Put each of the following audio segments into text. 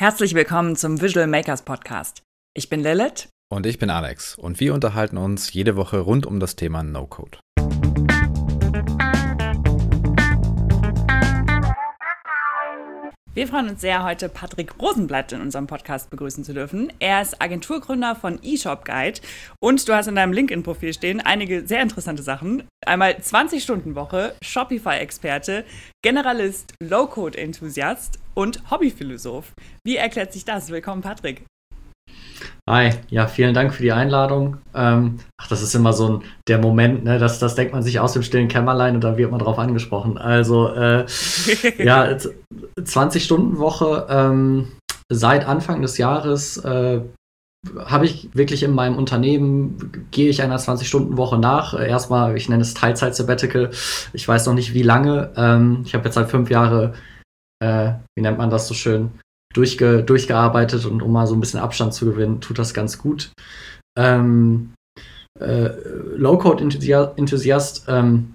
Herzlich willkommen zum Visual Makers Podcast. Ich bin Lilith. Und ich bin Alex. Und wir unterhalten uns jede Woche rund um das Thema No-Code. Wir freuen uns sehr, heute Patrick Rosenblatt in unserem Podcast begrüßen zu dürfen. Er ist Agenturgründer von eShop Guide und du hast in deinem LinkedIn-Profil stehen einige sehr interessante Sachen. Einmal 20-Stunden-Woche, Shopify-Experte, Generalist, Low-Code-Enthusiast und Hobbyphilosoph. Wie erklärt sich das? Willkommen, Patrick. Hi, ja, vielen Dank für die Einladung. Ähm, ach, das ist immer so ein, der Moment, ne, das, das denkt man sich aus dem stillen Kämmerlein und da wird man drauf angesprochen. Also, äh, ja, 20-Stunden-Woche ähm, seit Anfang des Jahres äh, habe ich wirklich in meinem Unternehmen, gehe ich einer 20-Stunden-Woche nach. Erstmal, ich nenne es Teilzeit-Sabbatical. Ich weiß noch nicht, wie lange. Ähm, ich habe jetzt seit fünf Jahre, äh, wie nennt man das so schön, durchge durchgearbeitet und um mal so ein bisschen Abstand zu gewinnen, tut das ganz gut. Ähm, äh, Low-Code-Enthusiast, ähm,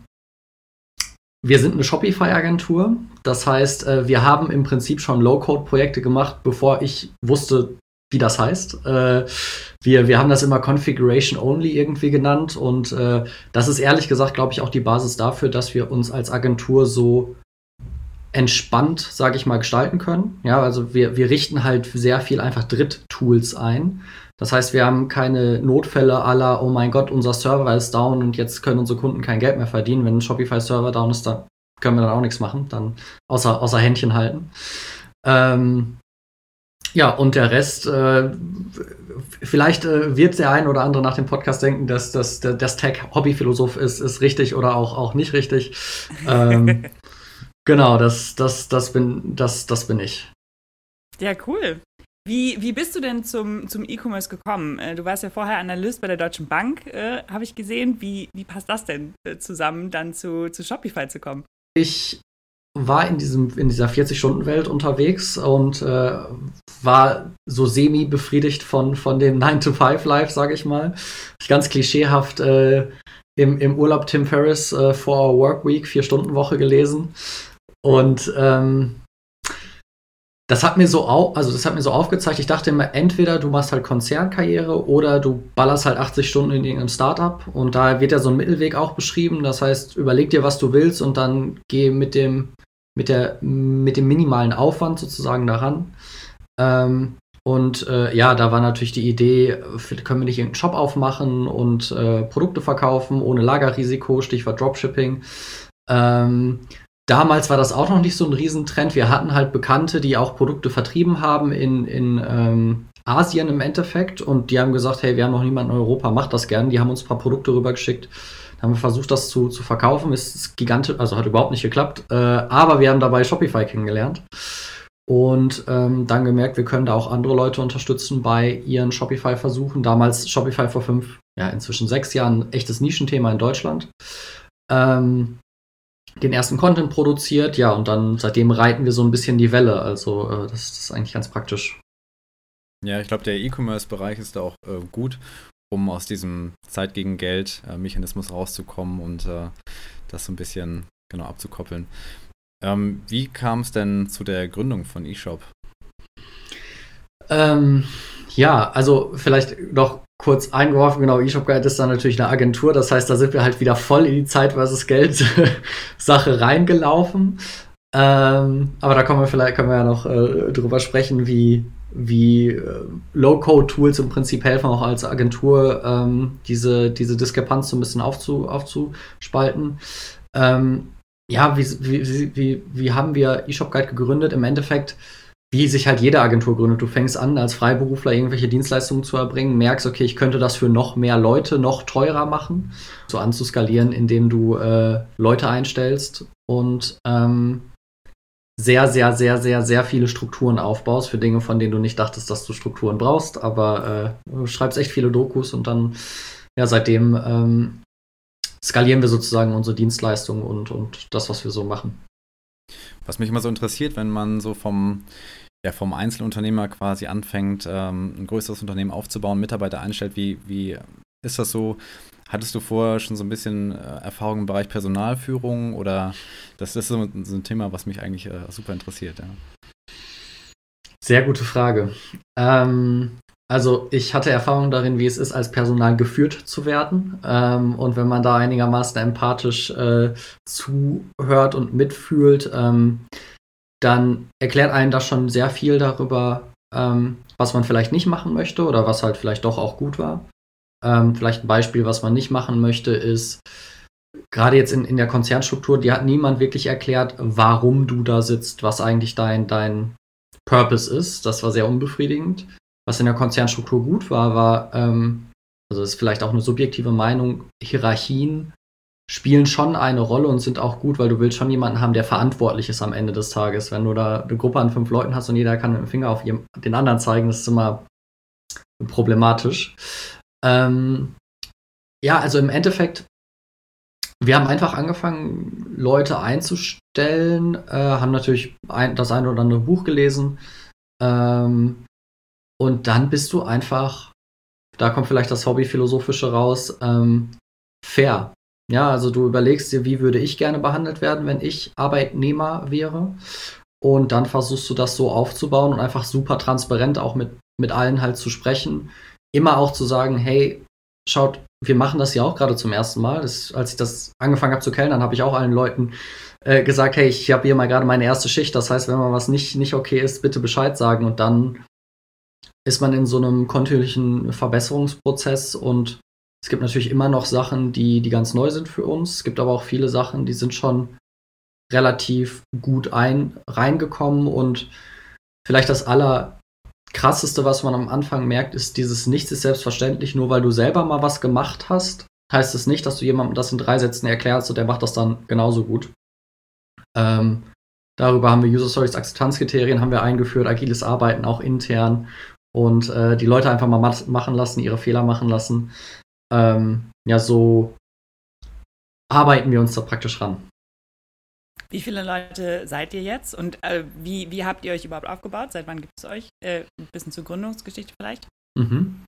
wir sind eine Shopify-Agentur. Das heißt, äh, wir haben im Prinzip schon Low-Code-Projekte gemacht, bevor ich wusste, wie das heißt. Äh, wir, wir haben das immer Configuration Only irgendwie genannt und äh, das ist ehrlich gesagt, glaube ich, auch die Basis dafür, dass wir uns als Agentur so entspannt, sage ich mal, gestalten können. Ja, also wir, wir richten halt sehr viel einfach Dritttools ein. Das heißt, wir haben keine Notfälle aller, oh mein Gott, unser Server ist down und jetzt können unsere Kunden kein Geld mehr verdienen. Wenn ein Shopify-Server down ist, dann können wir dann auch nichts machen, dann außer, außer Händchen halten. Ähm, ja, und der Rest, äh, vielleicht äh, wird der ein oder andere nach dem Podcast denken, dass, dass, dass das Tag Hobbyphilosoph ist, ist richtig oder auch, auch nicht richtig. Ähm, Genau, das, das, das, bin, das, das bin ich. Ja, cool. Wie, wie bist du denn zum, zum E-Commerce gekommen? Äh, du warst ja vorher Analyst bei der Deutschen Bank, äh, habe ich gesehen. Wie, wie passt das denn äh, zusammen, dann zu, zu Shopify zu kommen? Ich war in, diesem, in dieser 40-Stunden-Welt unterwegs und äh, war so semi-befriedigt von, von dem 9-to-5-Life, sage ich mal. Ich ganz klischeehaft äh, im, im Urlaub Tim Ferriss äh, Our Work Week, Vier-Stunden-Woche gelesen und ähm, das hat mir so au also das hat mir so aufgezeigt, ich dachte immer, entweder du machst halt Konzernkarriere oder du ballerst halt 80 Stunden in irgendeinem Startup. Und da wird ja so ein Mittelweg auch beschrieben. Das heißt, überleg dir, was du willst und dann geh mit dem, mit der, mit dem minimalen Aufwand sozusagen daran. Ähm, und äh, ja, da war natürlich die Idee, können wir nicht irgendeinen Shop aufmachen und äh, Produkte verkaufen ohne Lagerrisiko, Stichwort Dropshipping. Ähm, Damals war das auch noch nicht so ein Riesentrend. Wir hatten halt Bekannte, die auch Produkte vertrieben haben in, in ähm, Asien im Endeffekt. Und die haben gesagt, hey, wir haben noch niemanden in Europa, macht das gern. Die haben uns ein paar Produkte rübergeschickt. Dann haben wir versucht, das zu, zu verkaufen. Ist gigantisch, also hat überhaupt nicht geklappt. Äh, aber wir haben dabei Shopify kennengelernt. Und ähm, dann gemerkt, wir können da auch andere Leute unterstützen bei ihren Shopify-Versuchen. Damals Shopify vor fünf, ja, inzwischen sechs Jahren echtes Nischenthema in Deutschland. Ähm, den ersten Content produziert, ja, und dann seitdem reiten wir so ein bisschen die Welle. Also äh, das, das, ist eigentlich ganz praktisch. Ja, ich glaube, der E-Commerce-Bereich ist da auch äh, gut, um aus diesem Zeit gegen Geld-Mechanismus äh, rauszukommen und äh, das so ein bisschen genau abzukoppeln. Ähm, wie kam es denn zu der Gründung von eShop? Ähm, ja, also vielleicht noch kurz eingeworfen, genau, eShop Guide ist dann natürlich eine Agentur, das heißt, da sind wir halt wieder voll in die Zeit versus Geld Sache reingelaufen. Ähm, aber da kommen wir vielleicht, können wir ja noch äh, drüber sprechen, wie, wie äh, Low-Code-Tools im Prinzip helfen, auch als Agentur ähm, diese, diese Diskrepanz so ein bisschen aufzu, aufzuspalten. Ähm, ja, wie, wie, wie, wie haben wir eShop Guide gegründet? Im Endeffekt wie sich halt jede Agentur gründet. Du fängst an, als Freiberufler irgendwelche Dienstleistungen zu erbringen, merkst, okay, ich könnte das für noch mehr Leute noch teurer machen, so anzuskalieren, indem du äh, Leute einstellst und ähm, sehr, sehr, sehr, sehr, sehr viele Strukturen aufbaust für Dinge, von denen du nicht dachtest, dass du Strukturen brauchst, aber äh, du schreibst echt viele Dokus und dann, ja, seitdem ähm, skalieren wir sozusagen unsere Dienstleistungen und, und das, was wir so machen. Was mich immer so interessiert, wenn man so vom ja, vom Einzelunternehmer quasi anfängt, ähm, ein größeres Unternehmen aufzubauen, Mitarbeiter einstellt, wie, wie ist das so? Hattest du vorher schon so ein bisschen äh, Erfahrung im Bereich Personalführung oder das ist so, so ein Thema, was mich eigentlich äh, super interessiert, ja. Sehr gute Frage. Ähm, also ich hatte Erfahrung darin, wie es ist, als Personal geführt zu werden. Ähm, und wenn man da einigermaßen empathisch äh, zuhört und mitfühlt, ähm, dann erklärt einen das schon sehr viel darüber, ähm, was man vielleicht nicht machen möchte oder was halt vielleicht doch auch gut war. Ähm, vielleicht ein Beispiel, was man nicht machen möchte, ist, gerade jetzt in, in der Konzernstruktur, die hat niemand wirklich erklärt, warum du da sitzt, was eigentlich dein, dein Purpose ist. Das war sehr unbefriedigend. Was in der Konzernstruktur gut war, war, ähm, also ist vielleicht auch eine subjektive Meinung, Hierarchien spielen schon eine Rolle und sind auch gut, weil du willst schon jemanden haben, der verantwortlich ist am Ende des Tages. Wenn du da eine Gruppe an fünf Leuten hast und jeder kann mit dem Finger auf den anderen zeigen, das ist immer problematisch. Ähm, ja, also im Endeffekt, wir haben einfach angefangen, Leute einzustellen, äh, haben natürlich ein, das eine oder andere Buch gelesen, ähm, und dann bist du einfach, da kommt vielleicht das Hobby-Philosophische raus, ähm, fair. Ja, also du überlegst dir, wie würde ich gerne behandelt werden, wenn ich Arbeitnehmer wäre. Und dann versuchst du das so aufzubauen und einfach super transparent auch mit, mit allen halt zu sprechen. Immer auch zu sagen, hey, schaut, wir machen das ja auch gerade zum ersten Mal. Das, als ich das angefangen habe zu kellnern, habe ich auch allen Leuten äh, gesagt, hey, ich habe hier mal gerade meine erste Schicht. Das heißt, wenn mal was nicht, nicht okay ist, bitte Bescheid sagen. Und dann ist man in so einem kontinuierlichen Verbesserungsprozess und es gibt natürlich immer noch Sachen, die, die ganz neu sind für uns. Es gibt aber auch viele Sachen, die sind schon relativ gut ein, reingekommen und vielleicht das allerkrasseste, was man am Anfang merkt, ist dieses Nichts ist selbstverständlich, nur weil du selber mal was gemacht hast, heißt es nicht, dass du jemandem das in drei Sätzen erklärst und der macht das dann genauso gut. Ähm, darüber haben wir User Stories Akzeptanzkriterien haben wir eingeführt, agiles Arbeiten auch intern und äh, die Leute einfach mal machen lassen, ihre Fehler machen lassen. Ähm, ja, so arbeiten wir uns da praktisch ran. Wie viele Leute seid ihr jetzt und äh, wie, wie habt ihr euch überhaupt aufgebaut? Seit wann gibt es euch? Äh, ein bisschen zur Gründungsgeschichte vielleicht? Mhm.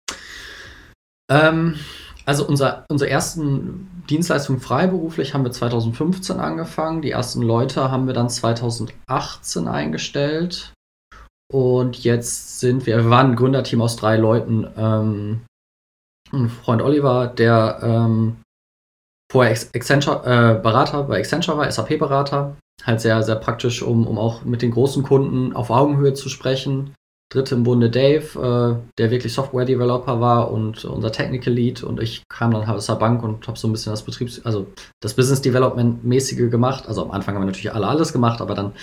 Ähm, also unser, unsere ersten Dienstleistungen freiberuflich haben wir 2015 angefangen. Die ersten Leute haben wir dann 2018 eingestellt. Und jetzt sind wir, wir waren ein Gründerteam aus drei Leuten. Ähm, ein Freund Oliver, der ähm, vorher Accenture, äh, Berater bei Accenture war, SAP-Berater. Halt sehr, sehr praktisch, um, um auch mit den großen Kunden auf Augenhöhe zu sprechen. Dritte im Bunde Dave, äh, der wirklich Software-Developer war und unser Technical Lead. Und ich kam dann halt aus der Bank und habe so ein bisschen das Betriebs-, also das Business Development-mäßige gemacht. Also am Anfang haben wir natürlich alle alles gemacht, aber dann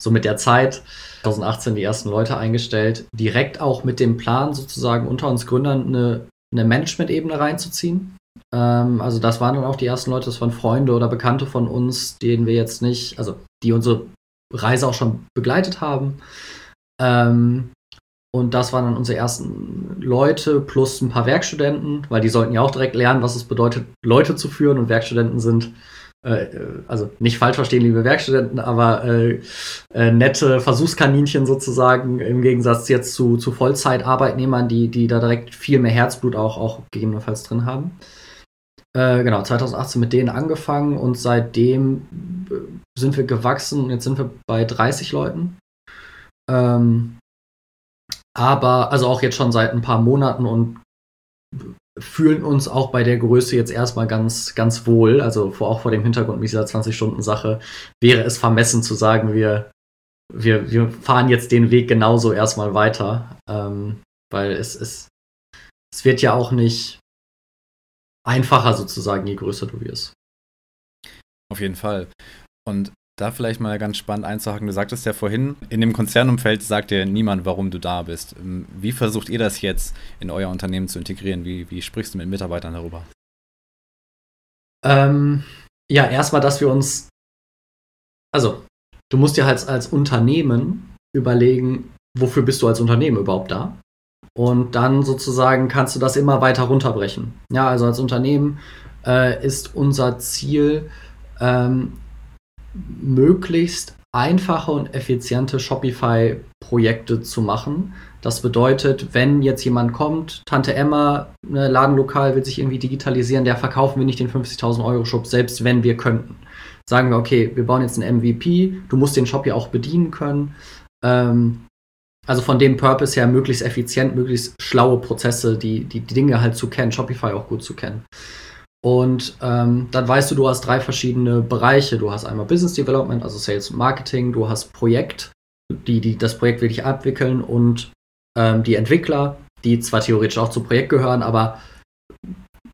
so mit der Zeit 2018 die ersten Leute eingestellt, direkt auch mit dem Plan sozusagen unter uns Gründern eine, eine Management-Ebene reinzuziehen. Ähm, also das waren dann auch die ersten Leute, das waren Freunde oder Bekannte von uns, denen wir jetzt nicht, also die unsere Reise auch schon begleitet haben. Ähm, und das waren dann unsere ersten Leute plus ein paar Werkstudenten, weil die sollten ja auch direkt lernen, was es bedeutet, Leute zu führen. Und Werkstudenten sind äh, also nicht falsch verstehen, liebe Werkstudenten, aber äh, äh, nette Versuchskaninchen sozusagen im Gegensatz jetzt zu, zu Vollzeitarbeitnehmern, die, die da direkt viel mehr Herzblut auch, auch gegebenenfalls drin haben. Äh, genau, 2018 mit denen angefangen und seitdem äh, sind wir gewachsen. Jetzt sind wir bei 30 Leuten. Ähm, aber, also auch jetzt schon seit ein paar Monaten und fühlen uns auch bei der Größe jetzt erstmal ganz, ganz wohl. Also vor, auch vor dem Hintergrund dieser 20-Stunden-Sache wäre es vermessen zu sagen, wir, wir, wir fahren jetzt den Weg genauso erstmal weiter. Ähm, weil es, es, es wird ja auch nicht einfacher sozusagen, je größer du wirst. Auf jeden Fall. Und da vielleicht mal ganz spannend einzuhaken. Du sagtest ja vorhin, in dem Konzernumfeld sagt dir niemand, warum du da bist. Ähm, wie versucht ihr das jetzt in euer Unternehmen zu integrieren? Wie, wie sprichst du mit Mitarbeitern darüber? Ähm, ja, erstmal, dass wir uns, also, du musst dir halt als Unternehmen überlegen, wofür bist du als Unternehmen überhaupt da? Und dann sozusagen kannst du das immer weiter runterbrechen. Ja, also als Unternehmen äh, ist unser Ziel, ähm, möglichst einfache und effiziente Shopify-Projekte zu machen. Das bedeutet, wenn jetzt jemand kommt, Tante Emma, ne, Ladenlokal will sich irgendwie digitalisieren, der verkaufen wir nicht den 50.000 Euro Shop, selbst wenn wir könnten. Sagen wir, okay, wir bauen jetzt einen MVP, du musst den Shop ja auch bedienen können. Ähm, also von dem Purpose her möglichst effizient, möglichst schlaue Prozesse, die, die, die Dinge halt zu kennen, Shopify auch gut zu kennen. Und ähm, dann weißt du, du hast drei verschiedene Bereiche. Du hast einmal Business Development, also Sales und Marketing, du hast Projekt, die, die das Projekt wirklich abwickeln und ähm, die Entwickler, die zwar theoretisch auch zum Projekt gehören, aber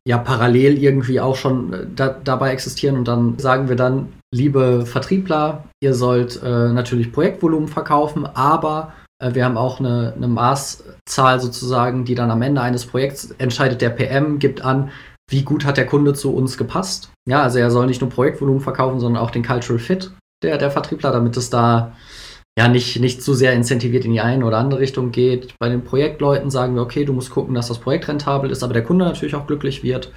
ja parallel irgendwie auch schon äh, da, dabei existieren. Und dann sagen wir dann, liebe Vertriebler, ihr sollt äh, natürlich Projektvolumen verkaufen, aber äh, wir haben auch eine, eine Maßzahl sozusagen, die dann am Ende eines Projekts entscheidet der PM, gibt an, wie gut hat der Kunde zu uns gepasst. Ja, also er soll nicht nur Projektvolumen verkaufen, sondern auch den Cultural Fit der, der Vertriebler, damit es da ja nicht, nicht zu sehr incentiviert in die eine oder andere Richtung geht. Bei den Projektleuten sagen wir, okay, du musst gucken, dass das Projekt rentabel ist, aber der Kunde natürlich auch glücklich wird.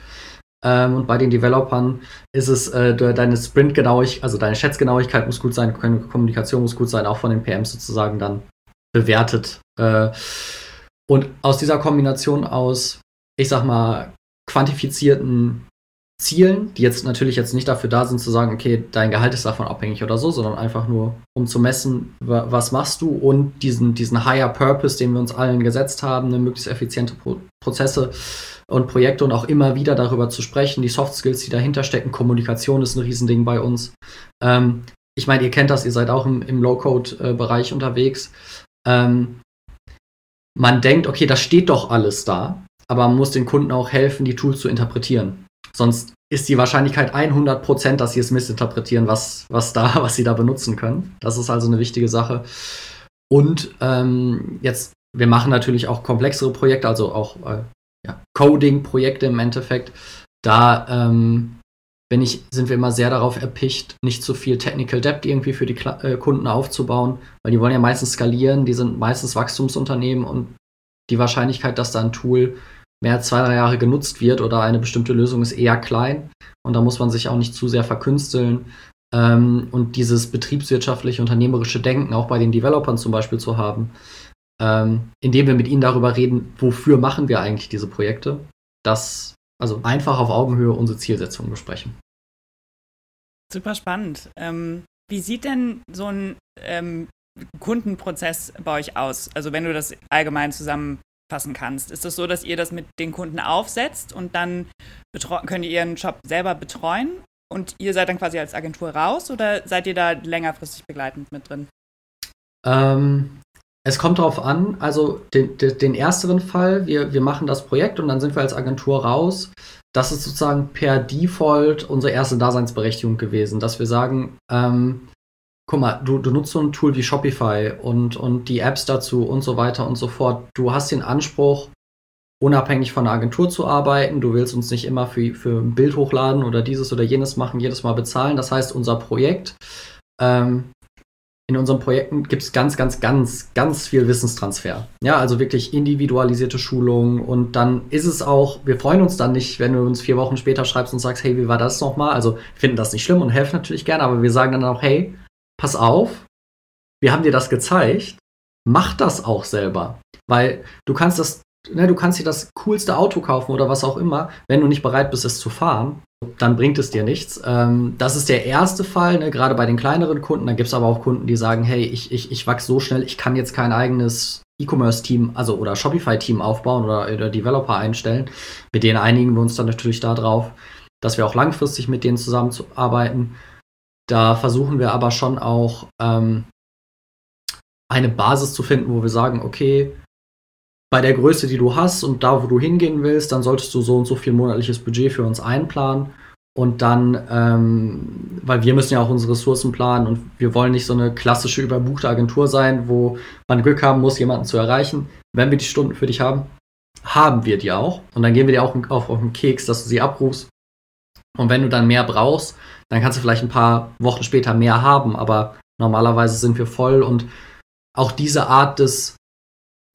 Ähm, und bei den Developern ist es äh, deine Sprint-Genauigkeit, also deine Schätzgenauigkeit muss gut sein, Kommunikation muss gut sein, auch von den PMs sozusagen dann bewertet. Äh, und aus dieser Kombination aus, ich sag mal, quantifizierten Zielen, die jetzt natürlich jetzt nicht dafür da sind zu sagen, okay, dein Gehalt ist davon abhängig oder so, sondern einfach nur, um zu messen, was machst du und diesen, diesen Higher Purpose, den wir uns allen gesetzt haben, eine möglichst effiziente Pro Prozesse und Projekte und auch immer wieder darüber zu sprechen, die Soft Skills, die dahinter stecken, Kommunikation ist ein Riesending bei uns. Ähm, ich meine, ihr kennt das, ihr seid auch im, im Low-Code-Bereich unterwegs. Ähm, man denkt, okay, das steht doch alles da aber man muss den Kunden auch helfen, die Tools zu interpretieren. Sonst ist die Wahrscheinlichkeit 100%, dass sie es missinterpretieren, was, was, da, was sie da benutzen können. Das ist also eine wichtige Sache. Und ähm, jetzt, wir machen natürlich auch komplexere Projekte, also auch äh, ja, Coding-Projekte im Endeffekt. Da ähm, bin ich, sind wir immer sehr darauf erpicht, nicht zu viel Technical Debt irgendwie für die Kla äh, Kunden aufzubauen, weil die wollen ja meistens skalieren, die sind meistens Wachstumsunternehmen und die Wahrscheinlichkeit, dass da ein Tool mehr als zwei, drei Jahre genutzt wird oder eine bestimmte Lösung ist eher klein. Und da muss man sich auch nicht zu sehr verkünsteln. Ähm, und dieses betriebswirtschaftliche, unternehmerische Denken auch bei den Developern zum Beispiel zu haben, ähm, indem wir mit ihnen darüber reden, wofür machen wir eigentlich diese Projekte, das also einfach auf Augenhöhe unsere Zielsetzungen besprechen. Super spannend. Ähm, wie sieht denn so ein ähm, Kundenprozess bei euch aus? Also wenn du das allgemein zusammen fassen kannst. Ist es das so, dass ihr das mit den Kunden aufsetzt und dann könnt ihr ihren Job selber betreuen und ihr seid dann quasi als Agentur raus oder seid ihr da längerfristig begleitend mit drin? Ähm, es kommt darauf an, also den, den, den, ersteren Fall, wir, wir machen das Projekt und dann sind wir als Agentur raus. Das ist sozusagen per Default unsere erste Daseinsberechtigung gewesen, dass wir sagen, ähm, guck mal, du, du nutzt so ein Tool wie Shopify und, und die Apps dazu und so weiter und so fort. Du hast den Anspruch, unabhängig von der Agentur zu arbeiten. Du willst uns nicht immer für, für ein Bild hochladen oder dieses oder jenes machen, jedes Mal bezahlen. Das heißt, unser Projekt, ähm, in unseren Projekten gibt es ganz, ganz, ganz, ganz viel Wissenstransfer. Ja, also wirklich individualisierte Schulungen und dann ist es auch, wir freuen uns dann nicht, wenn du uns vier Wochen später schreibst und sagst, hey, wie war das nochmal? Also finden das nicht schlimm und helfen natürlich gerne, aber wir sagen dann auch, hey, pass auf, wir haben dir das gezeigt, mach das auch selber. Weil du kannst das, ne, du kannst dir das coolste Auto kaufen oder was auch immer, wenn du nicht bereit bist, es zu fahren, dann bringt es dir nichts. Ähm, das ist der erste Fall, ne, gerade bei den kleineren Kunden. Dann gibt es aber auch Kunden, die sagen, hey, ich, ich, ich wachse so schnell, ich kann jetzt kein eigenes E-Commerce-Team, also oder Shopify-Team aufbauen oder, oder Developer einstellen. Mit denen einigen wir uns dann natürlich darauf, dass wir auch langfristig mit denen zusammenarbeiten. Da versuchen wir aber schon auch ähm, eine Basis zu finden, wo wir sagen, okay, bei der Größe, die du hast und da, wo du hingehen willst, dann solltest du so und so viel monatliches Budget für uns einplanen. Und dann, ähm, weil wir müssen ja auch unsere Ressourcen planen und wir wollen nicht so eine klassische überbuchte Agentur sein, wo man Glück haben muss, jemanden zu erreichen. Wenn wir die Stunden für dich haben, haben wir die auch. Und dann gehen wir dir auch auf, auf den Keks, dass du sie abrufst. Und wenn du dann mehr brauchst, dann kannst du vielleicht ein paar Wochen später mehr haben, aber normalerweise sind wir voll und auch diese Art des,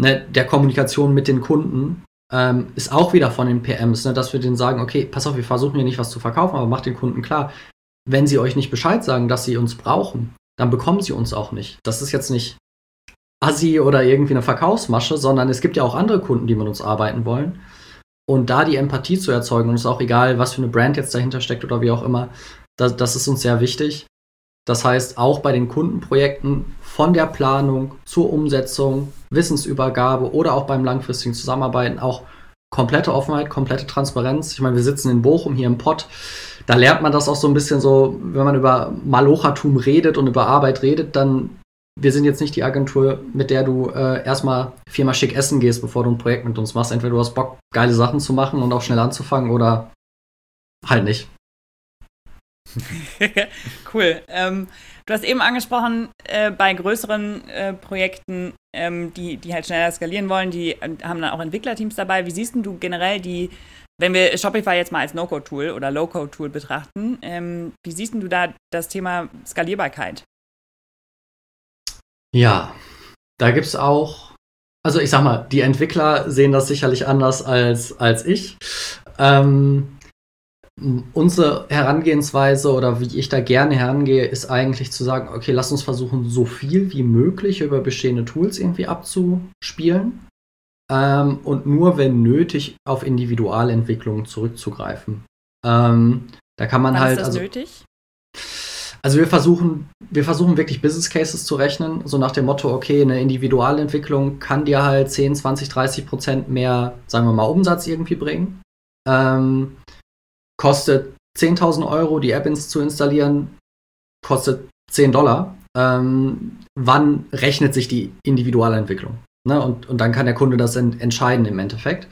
ne, der Kommunikation mit den Kunden ähm, ist auch wieder von den PMs, ne, dass wir denen sagen, okay, pass auf, wir versuchen hier nicht was zu verkaufen, aber macht den Kunden klar, wenn sie euch nicht Bescheid sagen, dass sie uns brauchen, dann bekommen sie uns auch nicht. Das ist jetzt nicht Assi oder irgendwie eine Verkaufsmasche, sondern es gibt ja auch andere Kunden, die mit uns arbeiten wollen. Und da die Empathie zu erzeugen, und es ist auch egal, was für eine Brand jetzt dahinter steckt oder wie auch immer, das, das ist uns sehr wichtig. Das heißt, auch bei den Kundenprojekten von der Planung zur Umsetzung, Wissensübergabe oder auch beim langfristigen Zusammenarbeiten auch komplette Offenheit, komplette Transparenz. Ich meine, wir sitzen in Bochum hier im Pott. Da lernt man das auch so ein bisschen so, wenn man über Malochatum redet und über Arbeit redet, dann wir sind jetzt nicht die Agentur, mit der du äh, erstmal viermal schick essen gehst, bevor du ein Projekt mit uns machst. Entweder du hast Bock, geile Sachen zu machen und auch schnell anzufangen oder halt nicht. cool. Ähm, du hast eben angesprochen, äh, bei größeren äh, Projekten, ähm, die, die halt schneller skalieren wollen, die äh, haben dann auch Entwicklerteams dabei. Wie siehst du generell die, wenn wir Shopify jetzt mal als No-Code-Tool oder Low-Code-Tool betrachten, ähm, wie siehst du da das Thema Skalierbarkeit? Ja, da gibt es auch, also ich sag mal, die Entwickler sehen das sicherlich anders als, als ich. Ähm, unsere Herangehensweise oder wie ich da gerne herangehe, ist eigentlich zu sagen, okay, lass uns versuchen, so viel wie möglich über bestehende Tools irgendwie abzuspielen ähm, und nur wenn nötig auf Individualentwicklungen zurückzugreifen. Ähm, da kann man Wann halt. Ist das also, nötig? Also wir versuchen, wir versuchen wirklich Business Cases zu rechnen, so nach dem Motto, okay, eine Individualentwicklung kann dir halt 10, 20, 30 Prozent mehr, sagen wir mal, Umsatz irgendwie bringen. Ähm, kostet 10.000 Euro, die App zu installieren, kostet 10 Dollar. Ähm, wann rechnet sich die Individualentwicklung? Ne? Und, und dann kann der Kunde das ent entscheiden im Endeffekt.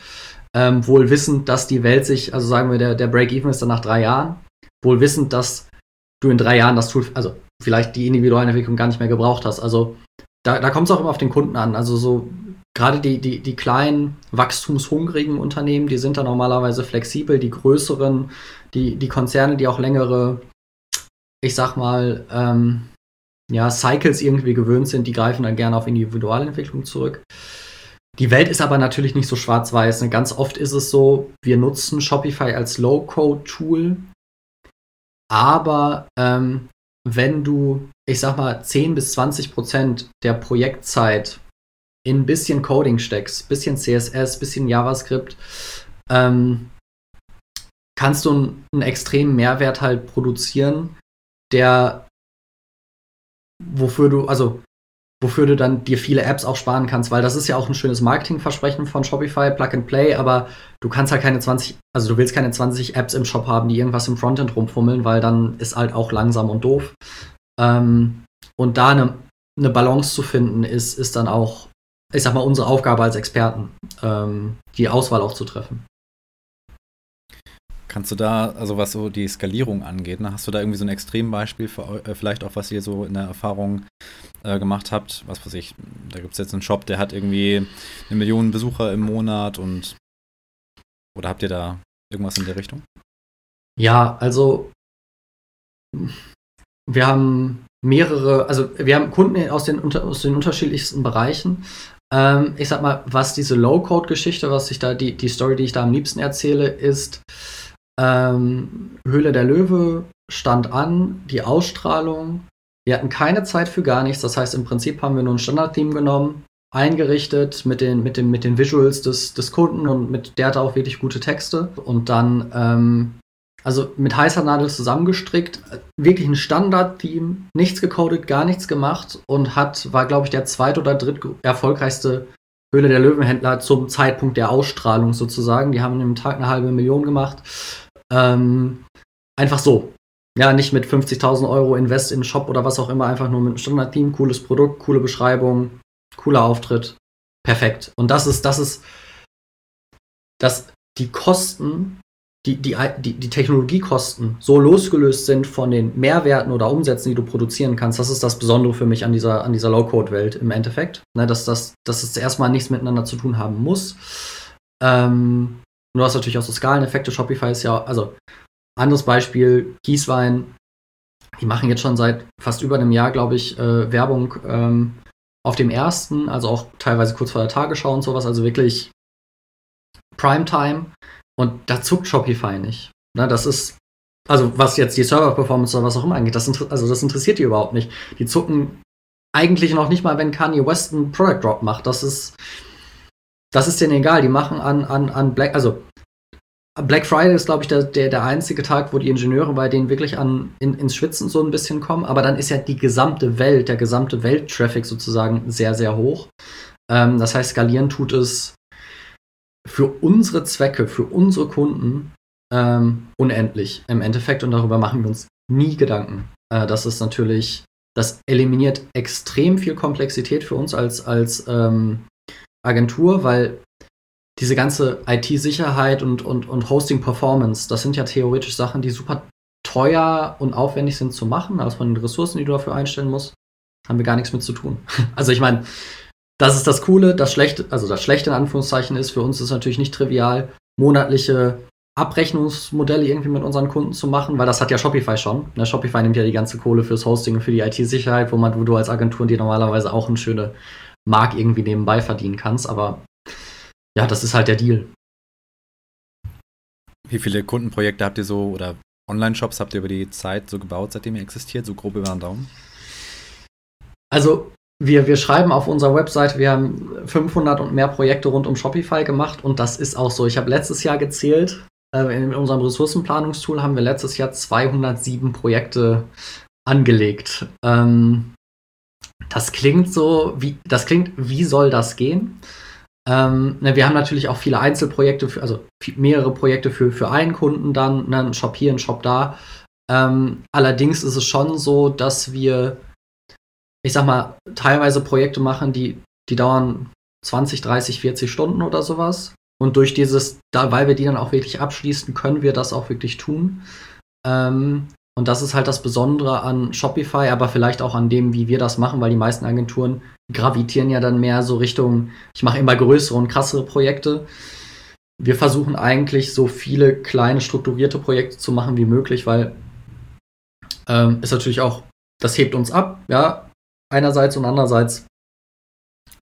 Ähm, wohl wissend, dass die Welt sich, also sagen wir, der, der Break-Even ist dann nach drei Jahren, wohl wissend, dass du in drei Jahren das Tool, also vielleicht die Individualentwicklung gar nicht mehr gebraucht hast. Also da, da kommt es auch immer auf den Kunden an. Also so gerade die, die, die kleinen, wachstumshungrigen Unternehmen, die sind da normalerweise flexibel. Die größeren, die, die Konzerne, die auch längere, ich sag mal, ähm, ja, Cycles irgendwie gewöhnt sind, die greifen dann gerne auf Individualentwicklung zurück. Die Welt ist aber natürlich nicht so schwarz-weiß. Ne? Ganz oft ist es so, wir nutzen Shopify als Low-Code-Tool, aber ähm, wenn du, ich sag mal, 10 bis 20 Prozent der Projektzeit in ein bisschen Coding steckst, bisschen CSS, bisschen JavaScript, ähm, kannst du einen, einen extremen Mehrwert halt produzieren, der wofür du, also wofür du dann dir viele Apps auch sparen kannst, weil das ist ja auch ein schönes Marketingversprechen von Shopify, Plug and Play, aber du kannst halt keine 20, also du willst keine 20 Apps im Shop haben, die irgendwas im Frontend rumfummeln, weil dann ist halt auch langsam und doof. Ähm, und da eine, eine Balance zu finden, ist, ist dann auch, ich sag mal, unsere Aufgabe als Experten, ähm, die Auswahl auch zu treffen. Kannst du da, also was so die Skalierung angeht, ne, hast du da irgendwie so ein Extrembeispiel für äh, vielleicht auch, was ihr so in der Erfahrung äh, gemacht habt? Was weiß ich, da gibt es jetzt einen Shop, der hat irgendwie eine Million Besucher im Monat und oder habt ihr da irgendwas in der Richtung? Ja, also wir haben mehrere, also wir haben Kunden aus den, aus den unterschiedlichsten Bereichen. Ähm, ich sag mal, was diese Low-Code-Geschichte, was ich da, die, die Story, die ich da am liebsten erzähle, ist, ähm, Höhle der Löwe stand an, die Ausstrahlung. Wir hatten keine Zeit für gar nichts. Das heißt, im Prinzip haben wir nur ein Standard-Theme genommen, eingerichtet mit den, mit den, mit den Visuals des, des Kunden und mit der hatte auch wirklich gute Texte. Und dann, ähm, also mit heißer Nadel zusammengestrickt, wirklich ein Standard-Theme, nichts gecodet, gar nichts gemacht und hat, war, glaube ich, der zweit- oder dritt erfolgreichste Höhle der Löwenhändler zum Zeitpunkt der Ausstrahlung sozusagen. Die haben einem Tag eine halbe Million gemacht. Ähm, einfach so. Ja, nicht mit 50.000 Euro Invest in den Shop oder was auch immer, einfach nur mit einem Standard-Team, cooles Produkt, coole Beschreibung, cooler Auftritt. Perfekt. Und das ist, das ist, dass die Kosten, die, die, die, Technologiekosten so losgelöst sind von den Mehrwerten oder Umsätzen, die du produzieren kannst. Das ist das Besondere für mich an dieser, an dieser Low-Code-Welt im Endeffekt. Ne, dass, das, dass es erstmal nichts miteinander zu tun haben muss. Ähm, du hast natürlich auch so Skaleneffekte. Shopify ist ja, also anderes Beispiel, Kieswein. Die machen jetzt schon seit fast über einem Jahr, glaube ich, äh, Werbung ähm, auf dem ersten, also auch teilweise kurz vor der Tagesschau und sowas, also wirklich Primetime. Und da zuckt Shopify nicht. Na, das ist, also was jetzt die Server-Performance oder was auch immer angeht, das, also das interessiert die überhaupt nicht. Die zucken eigentlich noch nicht mal, wenn Kanye West einen Product Drop macht. Das ist, das ist denen egal. Die machen an, an, an Black, also Black Friday ist, glaube ich, der, der, der einzige Tag, wo die Ingenieure bei denen wirklich an, in, ins Schwitzen so ein bisschen kommen. Aber dann ist ja die gesamte Welt, der gesamte Welttraffic sozusagen sehr, sehr hoch. Ähm, das heißt, skalieren tut es für unsere Zwecke, für unsere Kunden ähm, unendlich im Endeffekt. Und darüber machen wir uns nie Gedanken. Äh, das ist natürlich, das eliminiert extrem viel Komplexität für uns als, als ähm, Agentur, weil diese ganze IT-Sicherheit und, und, und Hosting-Performance, das sind ja theoretisch Sachen, die super teuer und aufwendig sind zu machen, also von den Ressourcen, die du dafür einstellen musst, haben wir gar nichts mit zu tun. Also ich meine, das ist das Coole, das Schlechte, also das Schlechte in Anführungszeichen ist, für uns ist natürlich nicht trivial, monatliche Abrechnungsmodelle irgendwie mit unseren Kunden zu machen, weil das hat ja Shopify schon. Ne, Shopify nimmt ja die ganze Kohle fürs Hosting und für die IT-Sicherheit, wo man, wo du als Agentur dir normalerweise auch eine schöne Mark irgendwie nebenbei verdienen kannst, aber ja, das ist halt der Deal. Wie viele Kundenprojekte habt ihr so oder Online-Shops habt ihr über die Zeit so gebaut, seitdem ihr existiert, so grob über den Daumen? Also wir, wir schreiben auf unserer Website, wir haben 500 und mehr Projekte rund um Shopify gemacht und das ist auch so. Ich habe letztes Jahr gezählt, äh, in unserem Ressourcenplanungstool haben wir letztes Jahr 207 Projekte angelegt. Ähm, das klingt so, wie, das klingt, wie soll das gehen? Ähm, ne, wir haben natürlich auch viele Einzelprojekte, für, also mehrere Projekte für, für einen Kunden dann, ne, einen Shop hier, einen Shop da. Ähm, allerdings ist es schon so, dass wir, ich sag mal, teilweise Projekte machen, die, die dauern 20, 30, 40 Stunden oder sowas. Und durch dieses, da, weil wir die dann auch wirklich abschließen, können wir das auch wirklich tun. Ähm, und das ist halt das Besondere an Shopify, aber vielleicht auch an dem, wie wir das machen, weil die meisten Agenturen gravitieren ja dann mehr so Richtung, ich mache immer größere und krassere Projekte. Wir versuchen eigentlich so viele kleine strukturierte Projekte zu machen wie möglich, weil ähm, ist natürlich auch, das hebt uns ab, ja, einerseits und andererseits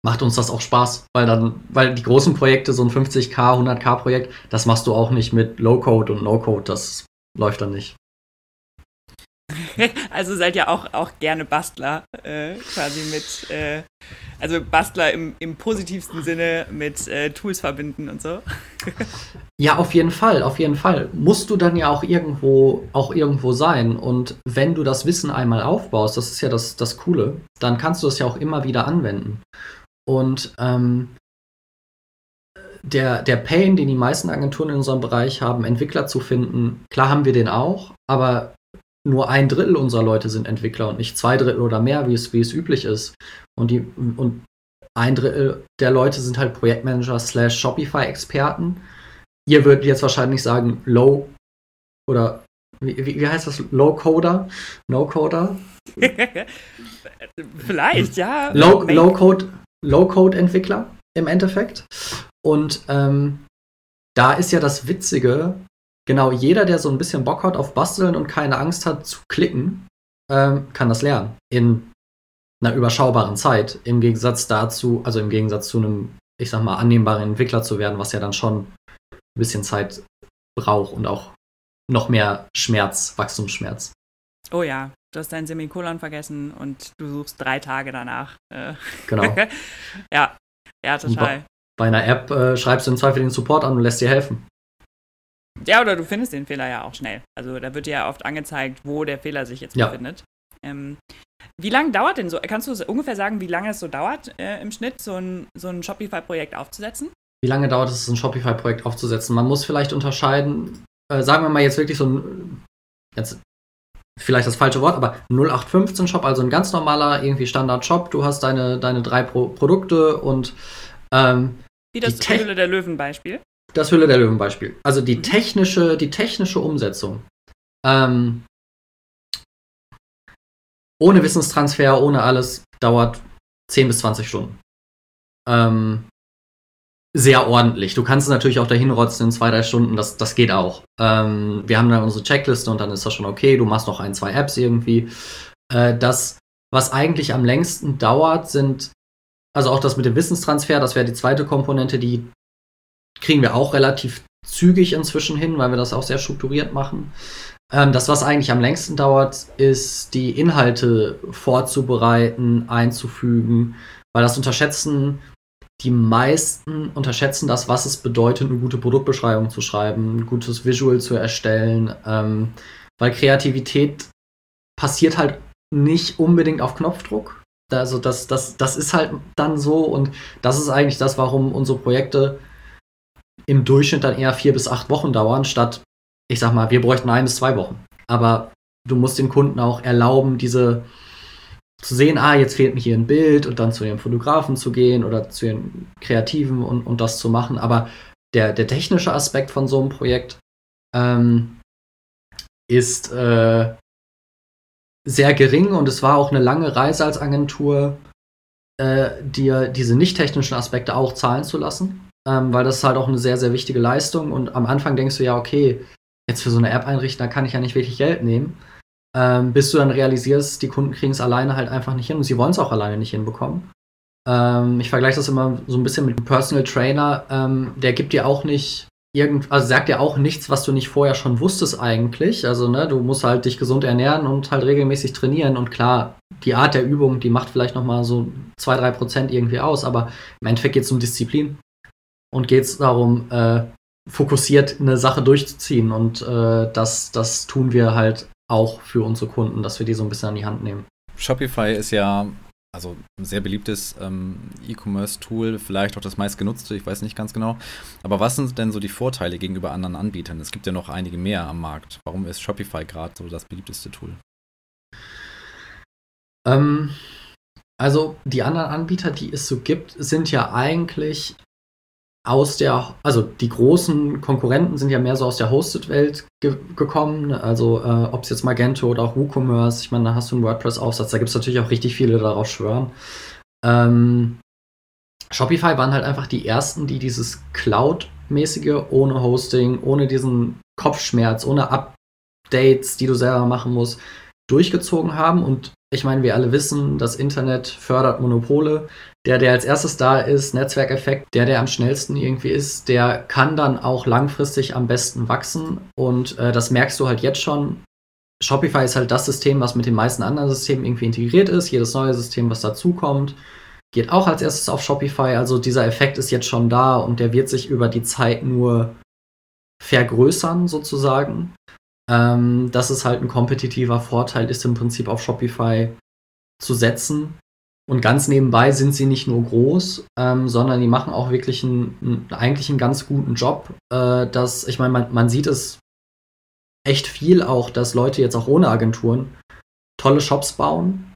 macht uns das auch Spaß, weil dann, weil die großen Projekte, so ein 50k, 100k Projekt, das machst du auch nicht mit Low-Code und No-Code, das läuft dann nicht. also seid ihr auch, auch gerne Bastler, äh, quasi mit, äh, also Bastler im, im positivsten Sinne mit äh, Tools verbinden und so. ja, auf jeden Fall, auf jeden Fall. Musst du dann ja auch irgendwo, auch irgendwo sein. Und wenn du das Wissen einmal aufbaust, das ist ja das, das Coole, dann kannst du das ja auch immer wieder anwenden. Und ähm, der, der Pain, den die meisten Agenturen in unserem Bereich haben, Entwickler zu finden, klar haben wir den auch, aber nur ein Drittel unserer Leute sind Entwickler und nicht zwei Drittel oder mehr, wie es, wie es üblich ist. Und, die, und ein Drittel der Leute sind halt Projektmanager slash Shopify-Experten. Ihr würdet jetzt wahrscheinlich sagen, Low oder wie, wie heißt das? Low-Coder? No-Coder? Vielleicht, ja. Low-Code Low Entwickler im Endeffekt. Und ähm, da ist ja das Witzige, genau jeder, der so ein bisschen Bock hat auf Basteln und keine Angst hat zu klicken, ähm, kann das lernen. In einer überschaubaren Zeit. Im Gegensatz dazu, also im Gegensatz zu einem, ich sag mal, annehmbaren Entwickler zu werden, was ja dann schon ein bisschen Zeit braucht und auch noch mehr Schmerz, Wachstumsschmerz. Oh ja, du hast dein Semikolon vergessen und du suchst drei Tage danach. Äh. Genau. ja, ja, total. Bei einer App äh, schreibst du im Zweifel den Support an und lässt dir helfen. Ja, oder du findest den Fehler ja auch schnell. Also da wird dir ja oft angezeigt, wo der Fehler sich jetzt ja. befindet. Ähm, wie lange dauert denn so? Kannst du ungefähr sagen, wie lange es so dauert, äh, im Schnitt so ein, so ein Shopify-Projekt aufzusetzen? Wie lange dauert es, ein Shopify-Projekt aufzusetzen? Man muss vielleicht unterscheiden, äh, sagen wir mal jetzt wirklich so ein, jetzt vielleicht das falsche Wort, aber 0815-Shop, also ein ganz normaler, irgendwie Standard-Shop. Du hast deine, deine drei Pro Produkte und ähm, Wie das Hülle der Löwen-Beispiel. Das Hülle der Löwen-Beispiel. Also die technische, die technische Umsetzung. Ähm, ohne Wissenstransfer, ohne alles, dauert 10 bis 20 Stunden. Ähm, sehr ordentlich. Du kannst es natürlich auch dahin rotzen in zwei, drei Stunden, das, das geht auch. Ähm, wir haben dann unsere Checkliste und dann ist das schon okay. Du machst noch ein, zwei Apps irgendwie. Äh, das, was eigentlich am längsten dauert, sind, also auch das mit dem Wissenstransfer, das wäre die zweite Komponente, die kriegen wir auch relativ zügig inzwischen hin, weil wir das auch sehr strukturiert machen. Ähm, das, was eigentlich am längsten dauert, ist die Inhalte vorzubereiten, einzufügen, weil das unterschätzen die meisten unterschätzen das, was es bedeutet, eine gute Produktbeschreibung zu schreiben, ein gutes Visual zu erstellen, ähm, weil Kreativität passiert halt nicht unbedingt auf Knopfdruck. Also das, das, das ist halt dann so und das ist eigentlich das, warum unsere Projekte im Durchschnitt dann eher vier bis acht Wochen dauern, statt, ich sag mal, wir bräuchten ein bis zwei Wochen. Aber du musst den Kunden auch erlauben, diese zu sehen, ah, jetzt fehlt mir hier ein Bild und dann zu dem Fotografen zu gehen oder zu den Kreativen und, und das zu machen. Aber der, der technische Aspekt von so einem Projekt ähm, ist äh, sehr gering und es war auch eine lange Reise als Agentur, äh, dir diese nicht technischen Aspekte auch zahlen zu lassen, ähm, weil das ist halt auch eine sehr, sehr wichtige Leistung. Und am Anfang denkst du ja, okay, jetzt für so eine App einrichten, da kann ich ja nicht wirklich Geld nehmen. Ähm, bis du dann realisierst, die Kunden kriegen es alleine halt einfach nicht hin und sie wollen es auch alleine nicht hinbekommen. Ähm, ich vergleiche das immer so ein bisschen mit einem Personal Trainer, ähm, der gibt dir auch nicht irgend, also sagt dir auch nichts, was du nicht vorher schon wusstest eigentlich. Also, ne, du musst halt dich gesund ernähren und halt regelmäßig trainieren. Und klar, die Art der Übung, die macht vielleicht nochmal so zwei, drei Prozent irgendwie aus, aber im Endeffekt geht es um Disziplin und geht es darum, äh, fokussiert eine Sache durchzuziehen und äh, das, das tun wir halt auch für unsere Kunden, dass wir die so ein bisschen an die Hand nehmen. Shopify ist ja also ein sehr beliebtes ähm, E-Commerce-Tool, vielleicht auch das meistgenutzte, ich weiß nicht ganz genau. Aber was sind denn so die Vorteile gegenüber anderen Anbietern? Es gibt ja noch einige mehr am Markt. Warum ist Shopify gerade so das beliebteste Tool? Ähm, also die anderen Anbieter, die es so gibt, sind ja eigentlich aus der, also die großen Konkurrenten sind ja mehr so aus der Hosted-Welt ge gekommen. Also äh, ob es jetzt Magento oder auch WooCommerce, ich meine, da hast du einen WordPress-Aufsatz, da gibt es natürlich auch richtig viele, die darauf schwören. Ähm, Shopify waren halt einfach die ersten, die dieses Cloud-mäßige ohne Hosting, ohne diesen Kopfschmerz, ohne Updates, die du selber machen musst, durchgezogen haben. Und ich meine, wir alle wissen, das Internet fördert Monopole der, der als erstes da ist, Netzwerkeffekt, der, der am schnellsten irgendwie ist, der kann dann auch langfristig am besten wachsen. Und äh, das merkst du halt jetzt schon. Shopify ist halt das System, was mit den meisten anderen Systemen irgendwie integriert ist. Jedes neue System, was dazukommt, geht auch als erstes auf Shopify. Also dieser Effekt ist jetzt schon da und der wird sich über die Zeit nur vergrößern, sozusagen. Ähm, dass es halt ein kompetitiver Vorteil ist, im Prinzip auf Shopify zu setzen. Und ganz nebenbei sind sie nicht nur groß, ähm, sondern die machen auch wirklich einen, eigentlich einen ganz guten Job. Äh, dass, ich meine, man, man sieht es echt viel auch, dass Leute jetzt auch ohne Agenturen tolle Shops bauen.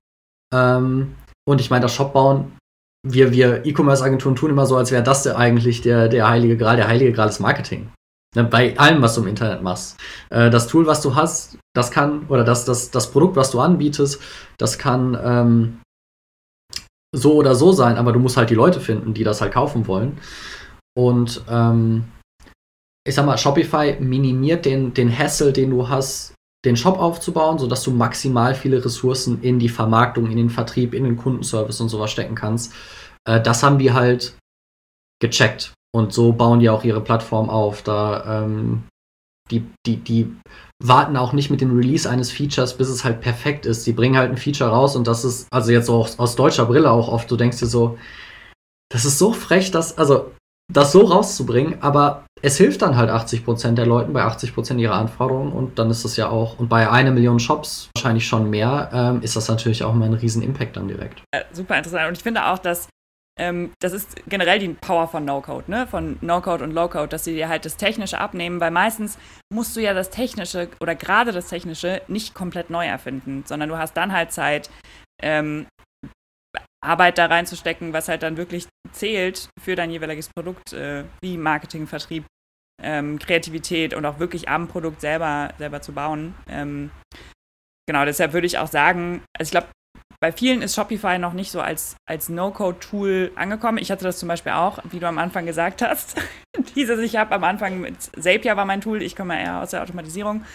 Ähm, und ich meine, das Shop bauen, wir, wir E-Commerce-Agenturen tun immer so, als wäre das der, eigentlich der, der heilige Gral. Der heilige Gral ist Marketing. Ne, bei allem, was du im Internet machst. Äh, das Tool, was du hast, das kann, oder das, das, das Produkt, was du anbietest, das kann ähm, so oder so sein, aber du musst halt die Leute finden, die das halt kaufen wollen. Und ähm, ich sag mal, Shopify minimiert den, den Hassel, den du hast, den Shop aufzubauen, sodass du maximal viele Ressourcen in die Vermarktung, in den Vertrieb, in den Kundenservice und sowas stecken kannst. Äh, das haben die halt gecheckt. Und so bauen die auch ihre Plattform auf. Da ähm, die, die, die warten auch nicht mit dem Release eines Features, bis es halt perfekt ist. Die bringen halt ein Feature raus und das ist, also jetzt auch aus deutscher Brille auch oft, du denkst dir so, das ist so frech, dass, also das so rauszubringen, aber es hilft dann halt 80% der Leuten bei 80% ihrer Anforderungen und dann ist das ja auch, und bei einer Million Shops wahrscheinlich schon mehr, ähm, ist das natürlich auch immer ein riesen Impact dann direkt. Ja, super interessant und ich finde auch, dass ähm, das ist generell die Power von No-Code, ne? von No-Code und Low-Code, dass sie dir halt das Technische abnehmen, weil meistens musst du ja das Technische oder gerade das Technische nicht komplett neu erfinden, sondern du hast dann halt Zeit, ähm, Arbeit da reinzustecken, was halt dann wirklich zählt für dein jeweiliges Produkt, äh, wie Marketing, Vertrieb, ähm, Kreativität und auch wirklich am Produkt selber, selber zu bauen. Ähm, genau, deshalb würde ich auch sagen, also ich glaube, bei vielen ist Shopify noch nicht so als, als No-Code-Tool angekommen. Ich hatte das zum Beispiel auch, wie du am Anfang gesagt hast. Dieses, ich habe am Anfang mit Zapier war mein Tool, ich komme eher aus der Automatisierung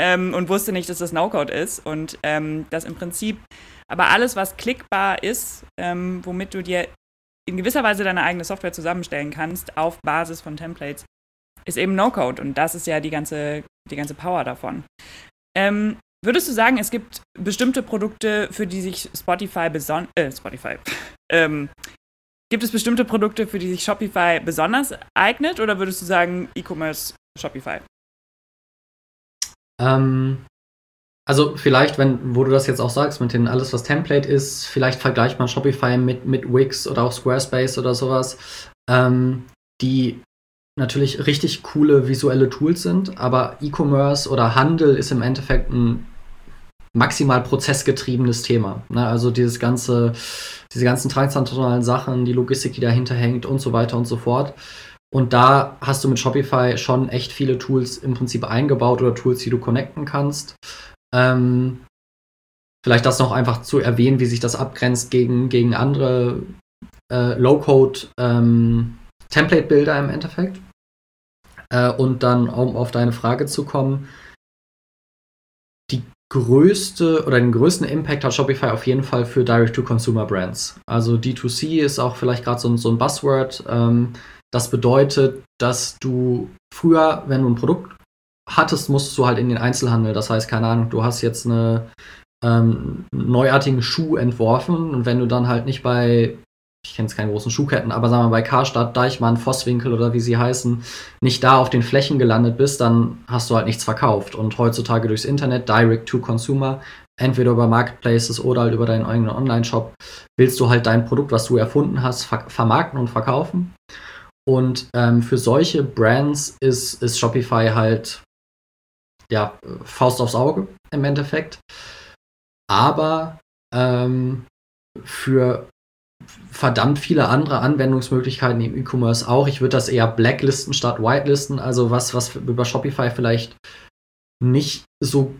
ähm, und wusste nicht, dass das No-Code ist. Und ähm, das im Prinzip, aber alles, was klickbar ist, ähm, womit du dir in gewisser Weise deine eigene Software zusammenstellen kannst, auf Basis von Templates, ist eben No-Code. Und das ist ja die ganze, die ganze Power davon. Ähm, Würdest du sagen, es gibt bestimmte Produkte, für die sich Spotify beson äh, Spotify, ähm, Gibt es bestimmte Produkte, für die sich Shopify besonders eignet oder würdest du sagen E-Commerce Shopify? Ähm, also vielleicht, wenn, wo du das jetzt auch sagst, mit dem alles, was Template ist, vielleicht vergleicht man Shopify mit, mit Wix oder auch Squarespace oder sowas, ähm, die natürlich richtig coole visuelle Tools sind, aber E-Commerce oder Handel ist im Endeffekt ein maximal prozessgetriebenes Thema. Ne? Also dieses ganze, diese ganzen transnationalen Sachen, die Logistik, die dahinter hängt und so weiter und so fort. Und da hast du mit Shopify schon echt viele Tools im Prinzip eingebaut oder Tools, die du connecten kannst. Ähm, vielleicht das noch einfach zu erwähnen, wie sich das abgrenzt gegen, gegen andere äh, Low-Code ähm, im Endeffekt. Äh, und dann, um auf deine Frage zu kommen, größte oder den größten Impact hat Shopify auf jeden Fall für Direct-to-Consumer-Brands. Also D2C ist auch vielleicht gerade so, so, ein Buzzword. Ähm, das bedeutet, dass du früher, wenn du ein Produkt hattest, musst du halt in den Einzelhandel. Das heißt, keine Ahnung, du hast jetzt eine ähm, neuartigen Schuh entworfen und wenn du dann halt nicht bei, ich kenne jetzt keine großen Schuhketten, aber sagen wir bei Karstadt, Deichmann, Vosswinkel oder wie sie heißen, nicht da auf den Flächen gelandet bist, dann hast du halt nichts verkauft. Und heutzutage durchs Internet, Direct to Consumer, entweder über Marketplaces oder halt über deinen eigenen Online-Shop, willst du halt dein Produkt, was du erfunden hast, ver vermarkten und verkaufen. Und ähm, für solche Brands ist, ist Shopify halt ja, Faust aufs Auge im Endeffekt. Aber ähm, für verdammt viele andere Anwendungsmöglichkeiten im E-Commerce auch. Ich würde das eher blacklisten statt whitelisten. Also was, was über Shopify vielleicht nicht so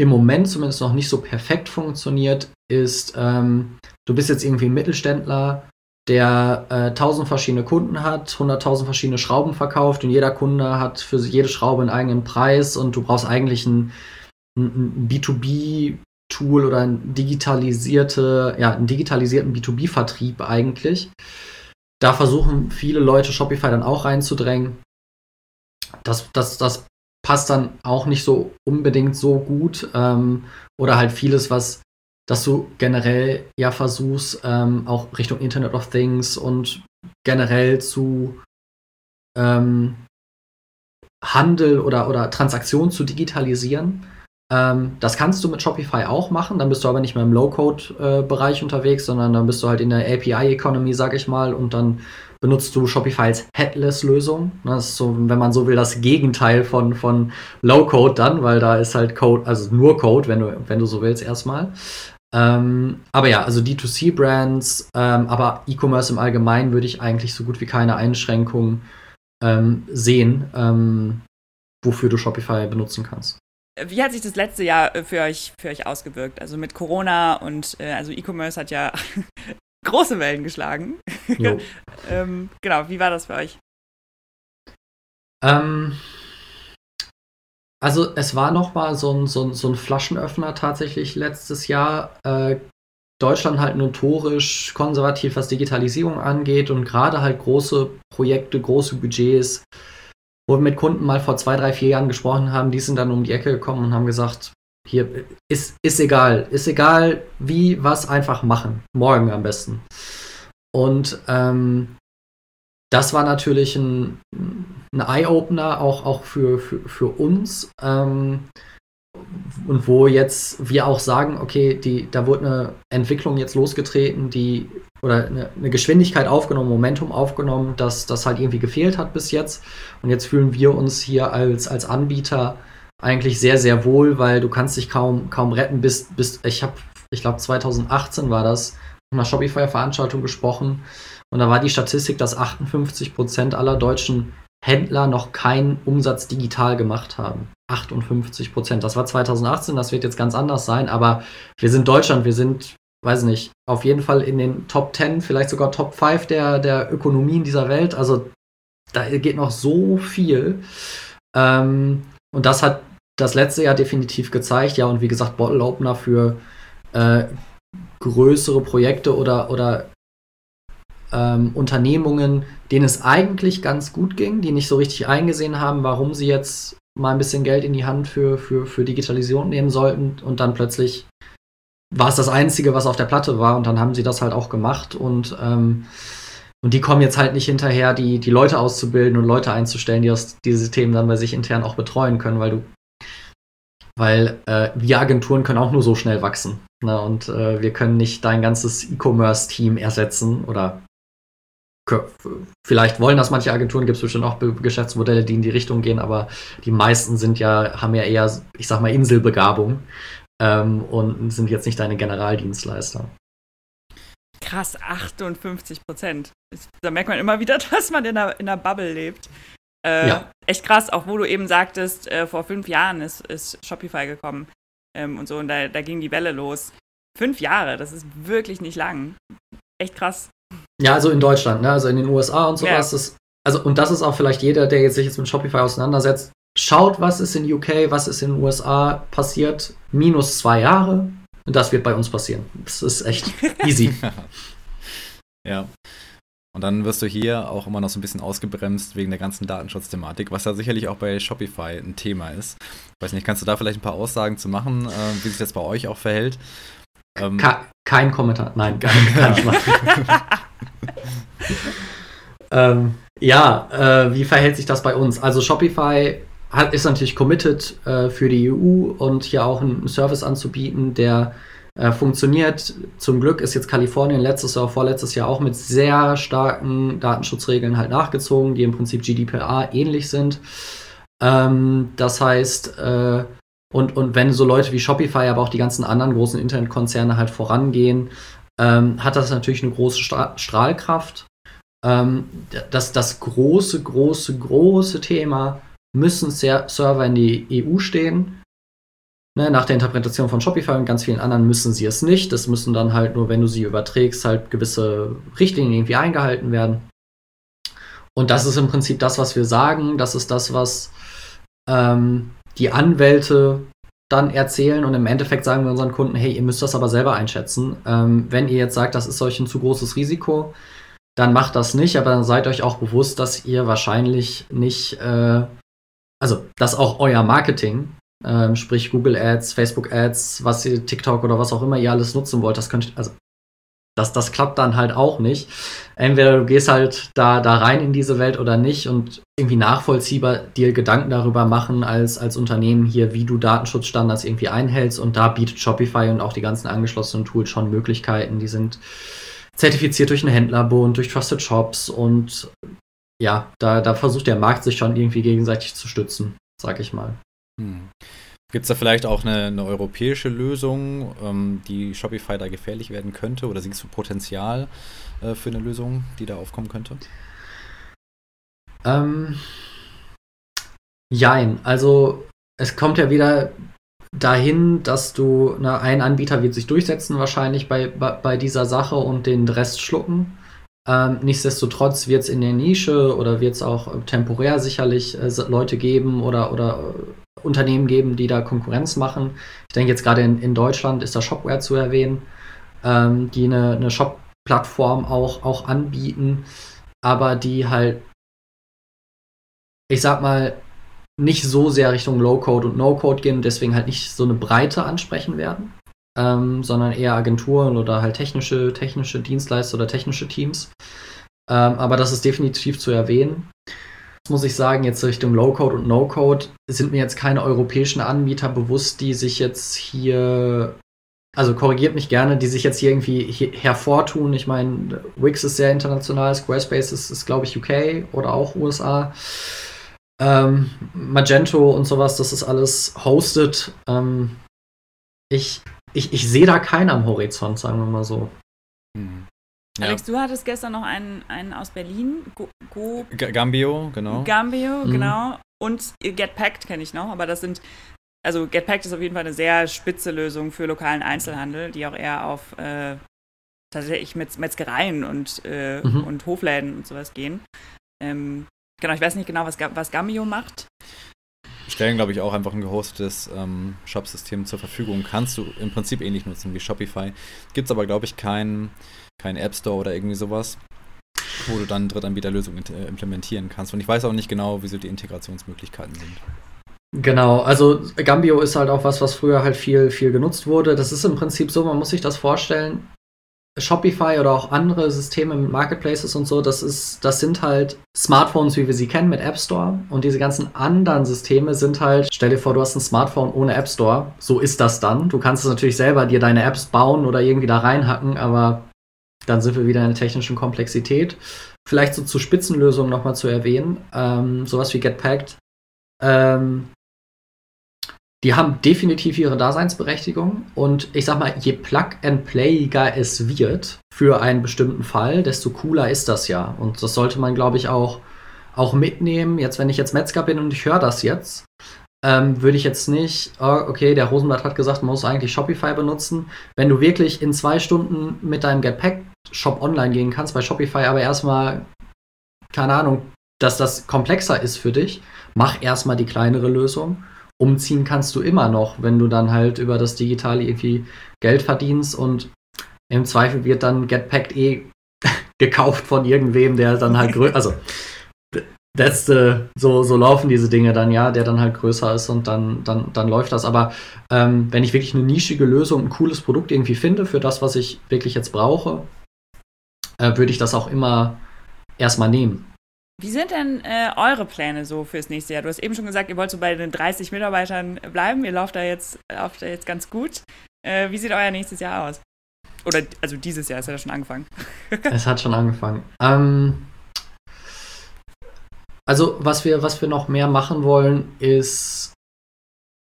im Moment zumindest noch nicht so perfekt funktioniert, ist, ähm, du bist jetzt irgendwie ein Mittelständler, der äh, tausend verschiedene Kunden hat, hunderttausend verschiedene Schrauben verkauft und jeder Kunde hat für jede Schraube einen eigenen Preis und du brauchst eigentlich ein, ein B2B-Tool oder ein digitalisierte, ja, einen digitalisierten B2B-Vertrieb eigentlich. Da versuchen viele Leute Shopify dann auch reinzudrängen. Das, das, das passt dann auch nicht so unbedingt so gut. Ähm, oder halt vieles, was dass du generell ja versuchst, ähm, auch Richtung Internet of Things und generell zu ähm, Handel oder, oder Transaktionen zu digitalisieren. Ähm, das kannst du mit Shopify auch machen, dann bist du aber nicht mehr im Low-Code-Bereich äh, unterwegs, sondern dann bist du halt in der API-Economy, sag ich mal, und dann benutzt du Shopify als Headless-Lösung. Das ist so, wenn man so will, das Gegenteil von, von Low-Code dann, weil da ist halt Code, also nur Code, wenn du, wenn du so willst, erstmal. Ähm, aber ja, also D2C-Brands, ähm, aber E-Commerce im Allgemeinen würde ich eigentlich so gut wie keine Einschränkungen ähm, sehen, ähm, wofür du Shopify benutzen kannst. Wie hat sich das letzte Jahr äh, für euch, für euch ausgewirkt? Also mit Corona und äh, also E-Commerce hat ja große Wellen geschlagen. Ähm, genau, wie war das für euch? Ähm, also es war noch mal so ein, so ein, so ein Flaschenöffner tatsächlich letztes Jahr. Äh, Deutschland halt notorisch konservativ, was Digitalisierung angeht und gerade halt große Projekte, große Budgets, wo wir mit Kunden mal vor zwei, drei, vier Jahren gesprochen haben, die sind dann um die Ecke gekommen und haben gesagt, hier ist, ist egal, ist egal, wie, was, einfach machen. Morgen am besten. Und ähm, das war natürlich ein, ein Eye-Opener auch, auch für, für, für uns. Ähm, und wo jetzt wir auch sagen, okay, die, da wurde eine Entwicklung jetzt losgetreten, die oder eine, eine, Geschwindigkeit aufgenommen, Momentum aufgenommen, dass das halt irgendwie gefehlt hat bis jetzt. Und jetzt fühlen wir uns hier als, als Anbieter eigentlich sehr, sehr wohl, weil du kannst dich kaum, kaum retten. Bis, bis ich habe, ich glaube 2018 war das, in einer Shopify-Veranstaltung gesprochen und da war die Statistik, dass 58 Prozent aller deutschen Händler noch keinen Umsatz digital gemacht haben. 58 Prozent. Das war 2018, das wird jetzt ganz anders sein, aber wir sind Deutschland, wir sind, weiß nicht, auf jeden Fall in den Top 10, vielleicht sogar Top 5 der, der Ökonomien dieser Welt. Also da geht noch so viel. Ähm, und das hat das letzte Jahr definitiv gezeigt. Ja, und wie gesagt, Bottle Opener für äh, größere Projekte oder, oder ähm, Unternehmungen, denen es eigentlich ganz gut ging, die nicht so richtig eingesehen haben, warum sie jetzt mal ein bisschen Geld in die Hand für, für, für Digitalisierung nehmen sollten und dann plötzlich war es das Einzige, was auf der Platte war und dann haben sie das halt auch gemacht und ähm, und die kommen jetzt halt nicht hinterher, die, die Leute auszubilden und Leute einzustellen, die aus diese Themen dann bei sich intern auch betreuen können, weil du, weil äh, wir Agenturen können auch nur so schnell wachsen. Ne? Und äh, wir können nicht dein ganzes E-Commerce-Team ersetzen oder vielleicht wollen das manche Agenturen, gibt es bestimmt auch Geschäftsmodelle, die in die Richtung gehen, aber die meisten sind ja, haben ja eher, ich sag mal, Inselbegabung ähm, und sind jetzt nicht deine Generaldienstleister. Krass, 58 Prozent. Da merkt man immer wieder, dass man in einer, in einer Bubble lebt. Äh, ja. Echt krass, auch wo du eben sagtest, äh, vor fünf Jahren ist, ist Shopify gekommen ähm, und so, und da, da ging die Welle los. Fünf Jahre, das ist wirklich nicht lang. Echt krass. Ja, also in Deutschland, ne? also in den USA und sowas. Ja. Das, also, und das ist auch vielleicht jeder, der jetzt sich jetzt mit Shopify auseinandersetzt. Schaut, was ist in UK, was ist in den USA passiert. Minus zwei Jahre. Und das wird bei uns passieren. Das ist echt easy. ja. Und dann wirst du hier auch immer noch so ein bisschen ausgebremst wegen der ganzen Datenschutzthematik, was ja sicherlich auch bei Shopify ein Thema ist. Weiß nicht, kannst du da vielleicht ein paar Aussagen zu machen, äh, wie sich das bei euch auch verhält? Ähm, kein Kommentar, nein, gar kann ich machen. ähm, ja, äh, wie verhält sich das bei uns? Also Shopify hat, ist natürlich committed äh, für die EU und hier auch einen Service anzubieten, der äh, funktioniert. Zum Glück ist jetzt Kalifornien letztes Jahr, vorletztes Jahr auch mit sehr starken Datenschutzregeln halt nachgezogen, die im Prinzip GDPR ähnlich sind. Ähm, das heißt, äh, und, und wenn so Leute wie Shopify, aber auch die ganzen anderen großen Internetkonzerne halt vorangehen, ähm, hat das natürlich eine große Stra Strahlkraft. Ähm, das, das große, große, große Thema müssen Server in die EU stehen. Ne, nach der Interpretation von Shopify und ganz vielen anderen müssen sie es nicht. Das müssen dann halt nur, wenn du sie überträgst, halt gewisse Richtlinien irgendwie eingehalten werden. Und das ist im Prinzip das, was wir sagen. Das ist das, was ähm, die Anwälte dann erzählen und im Endeffekt sagen wir unseren Kunden, hey, ihr müsst das aber selber einschätzen. Ähm, wenn ihr jetzt sagt, das ist euch ein zu großes Risiko, dann macht das nicht, aber dann seid euch auch bewusst, dass ihr wahrscheinlich nicht äh, also dass auch euer Marketing, ähm, sprich Google Ads, Facebook Ads, was ihr TikTok oder was auch immer ihr alles nutzen wollt, das könnt also das, das klappt dann halt auch nicht. Entweder du gehst halt da, da rein in diese Welt oder nicht und irgendwie nachvollziehbar dir Gedanken darüber machen als, als Unternehmen hier, wie du Datenschutzstandards irgendwie einhältst. Und da bietet Shopify und auch die ganzen angeschlossenen Tools schon Möglichkeiten. Die sind zertifiziert durch einen Händlerbund, durch Trusted Shops und ja, da, da versucht der Markt sich schon irgendwie gegenseitig zu stützen, sag ich mal. Hm. Gibt es da vielleicht auch eine, eine europäische Lösung, ähm, die Shopify da gefährlich werden könnte? Oder siehst du Potenzial äh, für eine Lösung, die da aufkommen könnte? Ähm, jein. Also es kommt ja wieder dahin, dass du, na, ein Anbieter wird sich durchsetzen wahrscheinlich bei, bei, bei dieser Sache und den Rest schlucken. Ähm, nichtsdestotrotz wird es in der Nische oder wird es auch äh, temporär sicherlich äh, Leute geben oder, oder äh, Unternehmen geben, die da Konkurrenz machen. Ich denke jetzt gerade in, in Deutschland ist da Shopware zu erwähnen, ähm, die eine, eine Shop-Plattform auch, auch anbieten, aber die halt, ich sag mal, nicht so sehr Richtung Low-Code und No-Code gehen, deswegen halt nicht so eine Breite ansprechen werden ähm, sondern eher Agenturen oder halt technische, technische Dienstleister oder technische Teams. Ähm, aber das ist definitiv zu erwähnen. Das muss ich sagen, jetzt Richtung Low-Code und No-Code sind mir jetzt keine europäischen Anbieter bewusst, die sich jetzt hier, also korrigiert mich gerne, die sich jetzt hier irgendwie hervortun. Ich meine, Wix ist sehr international, Squarespace ist, ist glaube ich, UK oder auch USA. Ähm, Magento und sowas, das ist alles hosted. Ähm, ich ich, ich sehe da keinen am Horizont, sagen wir mal so. Hm. Ja. Alex, du hattest gestern noch einen, einen aus Berlin. Go, Go Gambio, genau. Gambio, mhm. genau. Und Getpacked kenne ich noch, aber das sind, also Getpacked ist auf jeden Fall eine sehr spitze Lösung für lokalen Einzelhandel, die auch eher auf äh, tatsächlich Metz Metzgereien und, äh, mhm. und Hofläden und sowas gehen. Ähm, genau, ich weiß nicht genau, was, was Gambio macht stellen, glaube ich, auch einfach ein gehostetes ähm, Shop-System zur Verfügung. Kannst du im Prinzip ähnlich nutzen wie Shopify. Gibt es aber, glaube ich, keinen kein App Store oder irgendwie sowas, wo du dann Drittanbieterlösungen äh, implementieren kannst. Und ich weiß auch nicht genau, wieso die Integrationsmöglichkeiten sind. Genau, also Gambio ist halt auch was, was früher halt viel, viel genutzt wurde. Das ist im Prinzip so, man muss sich das vorstellen. Shopify oder auch andere Systeme mit Marketplaces und so, das ist, das sind halt Smartphones, wie wir sie kennen, mit App Store. Und diese ganzen anderen Systeme sind halt, stell dir vor, du hast ein Smartphone ohne App Store. So ist das dann. Du kannst es natürlich selber dir deine Apps bauen oder irgendwie da reinhacken, aber dann sind wir wieder in der technischen Komplexität. Vielleicht so zu Spitzenlösungen nochmal zu erwähnen, ähm, sowas wie Getpacked. Ähm, die haben definitiv ihre Daseinsberechtigung und ich sag mal, je plug-and-playiger es wird für einen bestimmten Fall, desto cooler ist das ja. Und das sollte man, glaube ich, auch, auch mitnehmen. Jetzt, wenn ich jetzt Metzger bin und ich höre das jetzt, ähm, würde ich jetzt nicht, oh, okay, der Rosenblatt hat gesagt, man muss eigentlich Shopify benutzen. Wenn du wirklich in zwei Stunden mit deinem Getpack-Shop online gehen kannst, bei Shopify aber erstmal, keine Ahnung, dass das komplexer ist für dich, mach erstmal die kleinere Lösung umziehen kannst du immer noch, wenn du dann halt über das Digitale irgendwie Geld verdienst und im Zweifel wird dann Getpacked eh gekauft von irgendwem, der dann halt größer, also that's so, so laufen diese Dinge dann, ja, der dann halt größer ist und dann, dann, dann läuft das. Aber ähm, wenn ich wirklich eine nischige Lösung, ein cooles Produkt irgendwie finde für das, was ich wirklich jetzt brauche, äh, würde ich das auch immer erstmal nehmen. Wie sind denn äh, eure Pläne so fürs nächste Jahr? Du hast eben schon gesagt, ihr wollt so bei den 30 Mitarbeitern bleiben. Ihr lauft da jetzt, lauft da jetzt ganz gut. Äh, wie sieht euer nächstes Jahr aus? Oder, also dieses Jahr, ist ja schon angefangen. es hat schon angefangen. Ähm, also, was wir, was wir noch mehr machen wollen, ist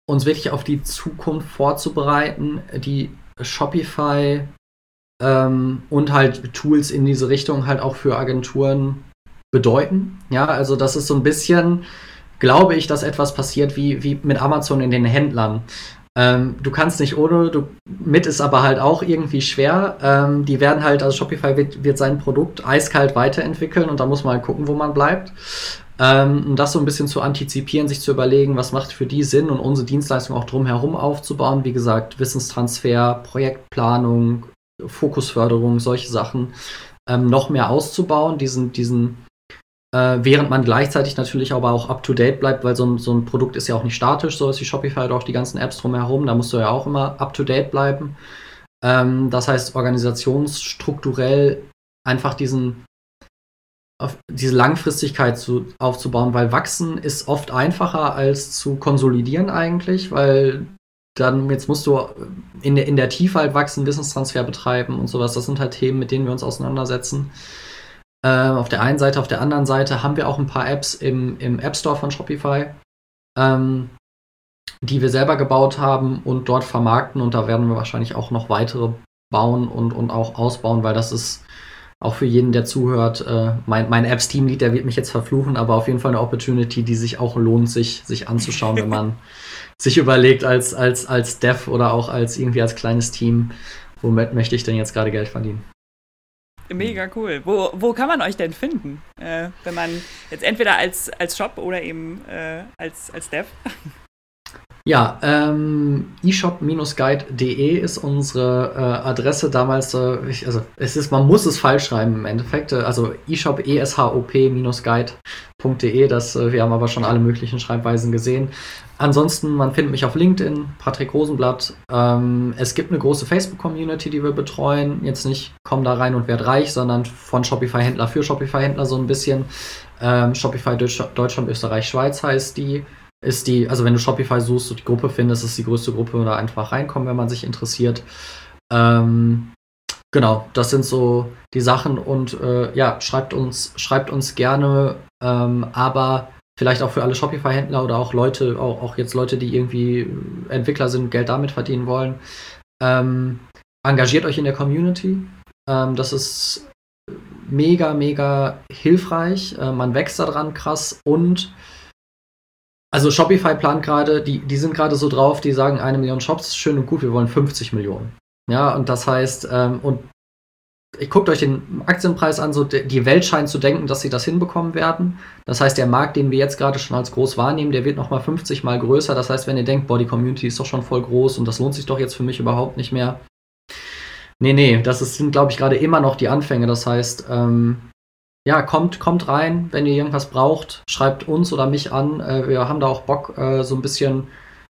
uns wirklich auf die Zukunft vorzubereiten, die Shopify ähm, und halt Tools in diese Richtung halt auch für Agenturen bedeuten. Ja, also das ist so ein bisschen, glaube ich, dass etwas passiert wie, wie mit Amazon in den Händlern. Ähm, du kannst nicht ohne, du, mit ist aber halt auch irgendwie schwer. Ähm, die werden halt, also Shopify wird, wird sein Produkt eiskalt weiterentwickeln und da muss man halt gucken, wo man bleibt. Ähm, um das so ein bisschen zu antizipieren, sich zu überlegen, was macht für die Sinn und unsere Dienstleistung auch drumherum aufzubauen. Wie gesagt, Wissenstransfer, Projektplanung, Fokusförderung, solche Sachen ähm, noch mehr auszubauen, diesen, diesen äh, während man gleichzeitig natürlich aber auch up to date bleibt, weil so ein, so ein Produkt ist ja auch nicht statisch, so ist wie Shopify oder auch die ganzen Apps drumherum. Da musst du ja auch immer up to date bleiben. Ähm, das heißt, organisationsstrukturell einfach diesen diese Langfristigkeit zu, aufzubauen, weil wachsen ist oft einfacher als zu konsolidieren eigentlich, weil dann jetzt musst du in der, in der Tiefe halt wachsen, Wissenstransfer betreiben und sowas. Das sind halt Themen, mit denen wir uns auseinandersetzen. Äh, auf der einen Seite, auf der anderen Seite haben wir auch ein paar Apps im, im App Store von Shopify, ähm, die wir selber gebaut haben und dort vermarkten. Und da werden wir wahrscheinlich auch noch weitere bauen und, und auch ausbauen, weil das ist auch für jeden, der zuhört, äh, mein, mein Apps-Teamlead, der wird mich jetzt verfluchen, aber auf jeden Fall eine Opportunity, die sich auch lohnt, sich, sich anzuschauen, wenn man sich überlegt, als, als, als Dev oder auch als irgendwie als kleines Team, womit möchte ich denn jetzt gerade Geld verdienen. Mega cool. Wo, wo kann man euch denn finden, äh, wenn man jetzt entweder als, als Shop oder eben äh, als, als Dev? Ja, ähm, eshop-guide.de ist unsere äh, Adresse damals. Äh, ich, also es ist, man muss es falsch schreiben im Endeffekt. Also eshop e s h o p-guide.de. Das, äh, wir haben aber schon alle möglichen Schreibweisen gesehen. Ansonsten, man findet mich auf LinkedIn, Patrick Rosenblatt. Ähm, es gibt eine große Facebook-Community, die wir betreuen. Jetzt nicht komm da rein und werd reich, sondern von Shopify-Händler für Shopify-Händler so ein bisschen. Ähm, Shopify Deutschland, Österreich, Schweiz heißt die. Ist die, also wenn du Shopify suchst und die Gruppe findest, ist die größte Gruppe, da einfach reinkommen, wenn man sich interessiert. Ähm, genau, das sind so die Sachen und äh, ja, schreibt uns, schreibt uns gerne, ähm, aber vielleicht auch für alle Shopify-Händler oder auch Leute, auch, auch, jetzt Leute, die irgendwie Entwickler sind, Geld damit verdienen wollen. Ähm, engagiert euch in der Community. Ähm, das ist mega, mega hilfreich. Äh, man wächst daran krass und also Shopify plant gerade, die, die sind gerade so drauf, die sagen, eine Million Shops, schön und gut, wir wollen 50 Millionen. Ja, und das heißt, ähm, und guckt euch den Aktienpreis an, so die Welt scheint zu denken, dass sie das hinbekommen werden. Das heißt, der Markt, den wir jetzt gerade schon als groß wahrnehmen, der wird nochmal 50 mal größer. Das heißt, wenn ihr denkt, boah, die Community ist doch schon voll groß und das lohnt sich doch jetzt für mich überhaupt nicht mehr. Nee, nee, das ist, sind, glaube ich, gerade immer noch die Anfänge. Das heißt, ähm, ja, kommt, kommt rein, wenn ihr irgendwas braucht, schreibt uns oder mich an. Äh, wir haben da auch Bock, äh, so ein bisschen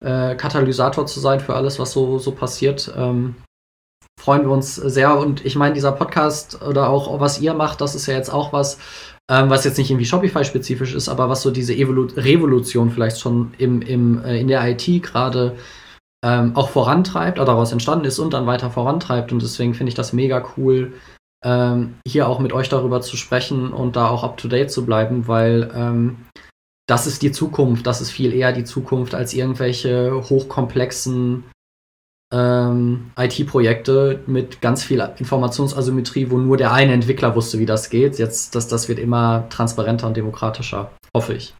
äh, Katalysator zu sein für alles, was so, so passiert. Ähm, freuen wir uns sehr. Und ich meine, dieser Podcast oder auch was ihr macht, das ist ja jetzt auch was, ähm, was jetzt nicht irgendwie Shopify-spezifisch ist, aber was so diese Evolu Revolution vielleicht schon im, im, äh, in der IT gerade ähm, auch vorantreibt oder daraus entstanden ist und dann weiter vorantreibt. Und deswegen finde ich das mega cool, ähm, hier auch mit euch darüber zu sprechen und da auch up-to-date zu bleiben, weil ähm, das ist die Zukunft, das ist viel eher die Zukunft als irgendwelche hochkomplexen ähm, IT-Projekte mit ganz viel Informationsasymmetrie, wo nur der eine Entwickler wusste, wie das geht. Jetzt, das, das wird immer transparenter und demokratischer, hoffe ich.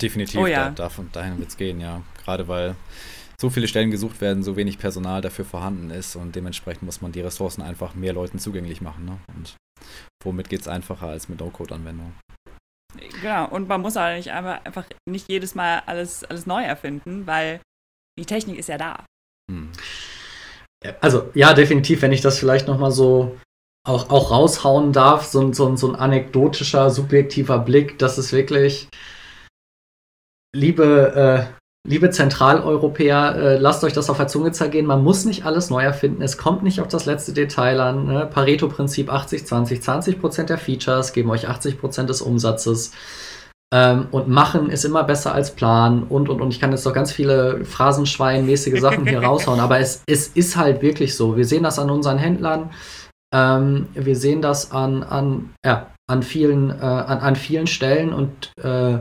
Definitiv, oh, ja. da, davon, dahin wird es gehen, ja. Gerade weil so viele Stellen gesucht werden, so wenig Personal dafür vorhanden ist und dementsprechend muss man die Ressourcen einfach mehr Leuten zugänglich machen. Ne? Und womit geht es einfacher als mit No-Code-Anwendungen? Genau, und man muss auch nicht einfach, einfach nicht jedes Mal alles, alles neu erfinden, weil die Technik ist ja da. Hm. Also ja, definitiv, wenn ich das vielleicht nochmal so auch, auch raushauen darf, so, so, so ein anekdotischer, subjektiver Blick, das ist wirklich, liebe äh, Liebe Zentraleuropäer, äh, lasst euch das auf der Zunge zergehen. Man muss nicht alles neu erfinden. Es kommt nicht auf das letzte Detail an. Ne? Pareto-Prinzip 80-20. 20%, der Features geben euch 80% des Umsatzes. Ähm, und machen ist immer besser als planen und und und. Ich kann jetzt doch ganz viele Phrasenschwein-mäßige Sachen hier raushauen, aber es, es ist halt wirklich so. Wir sehen das an unseren Händlern. Ähm, wir sehen das an, an, ja, an, vielen, äh, an, an vielen Stellen und äh,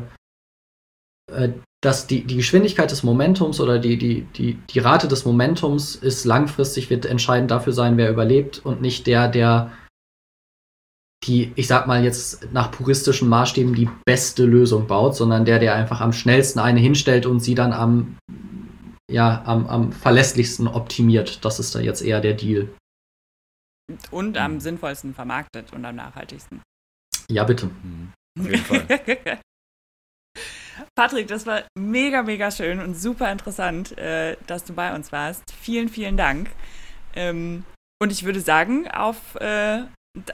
äh dass die, die Geschwindigkeit des Momentums oder die, die, die, die Rate des Momentums ist langfristig, wird entscheidend dafür sein, wer überlebt und nicht der, der die, ich sag mal jetzt nach puristischen Maßstäben die beste Lösung baut, sondern der, der einfach am schnellsten eine hinstellt und sie dann am, ja, am, am verlässlichsten optimiert. Das ist da jetzt eher der Deal. Und am sinnvollsten vermarktet und am nachhaltigsten. Ja, bitte. Mhm. Auf jeden Fall. Patrick, das war mega, mega schön und super interessant, äh, dass du bei uns warst. Vielen, vielen Dank. Ähm, und ich würde sagen, auf, äh,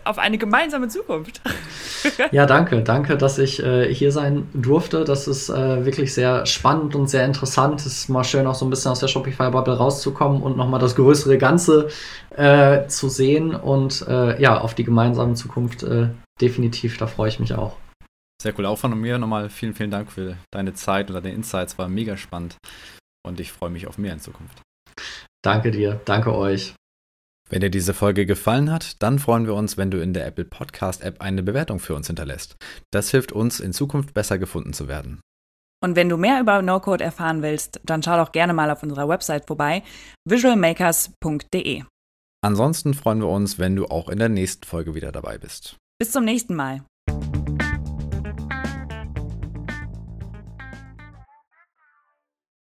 auf eine gemeinsame Zukunft. ja, danke. Danke, dass ich äh, hier sein durfte. Das ist äh, wirklich sehr spannend und sehr interessant. Es ist mal schön, auch so ein bisschen aus der Shopify-Bubble rauszukommen und nochmal das größere Ganze äh, zu sehen. Und äh, ja, auf die gemeinsame Zukunft definitiv, da freue ich mich auch. Sehr cool. Auch von mir nochmal vielen, vielen Dank für deine Zeit und deine Insights. War mega spannend. Und ich freue mich auf mehr in Zukunft. Danke dir. Danke euch. Wenn dir diese Folge gefallen hat, dann freuen wir uns, wenn du in der Apple Podcast App eine Bewertung für uns hinterlässt. Das hilft uns, in Zukunft besser gefunden zu werden. Und wenn du mehr über No-Code erfahren willst, dann schau doch gerne mal auf unserer Website vorbei, visualmakers.de. Ansonsten freuen wir uns, wenn du auch in der nächsten Folge wieder dabei bist. Bis zum nächsten Mal.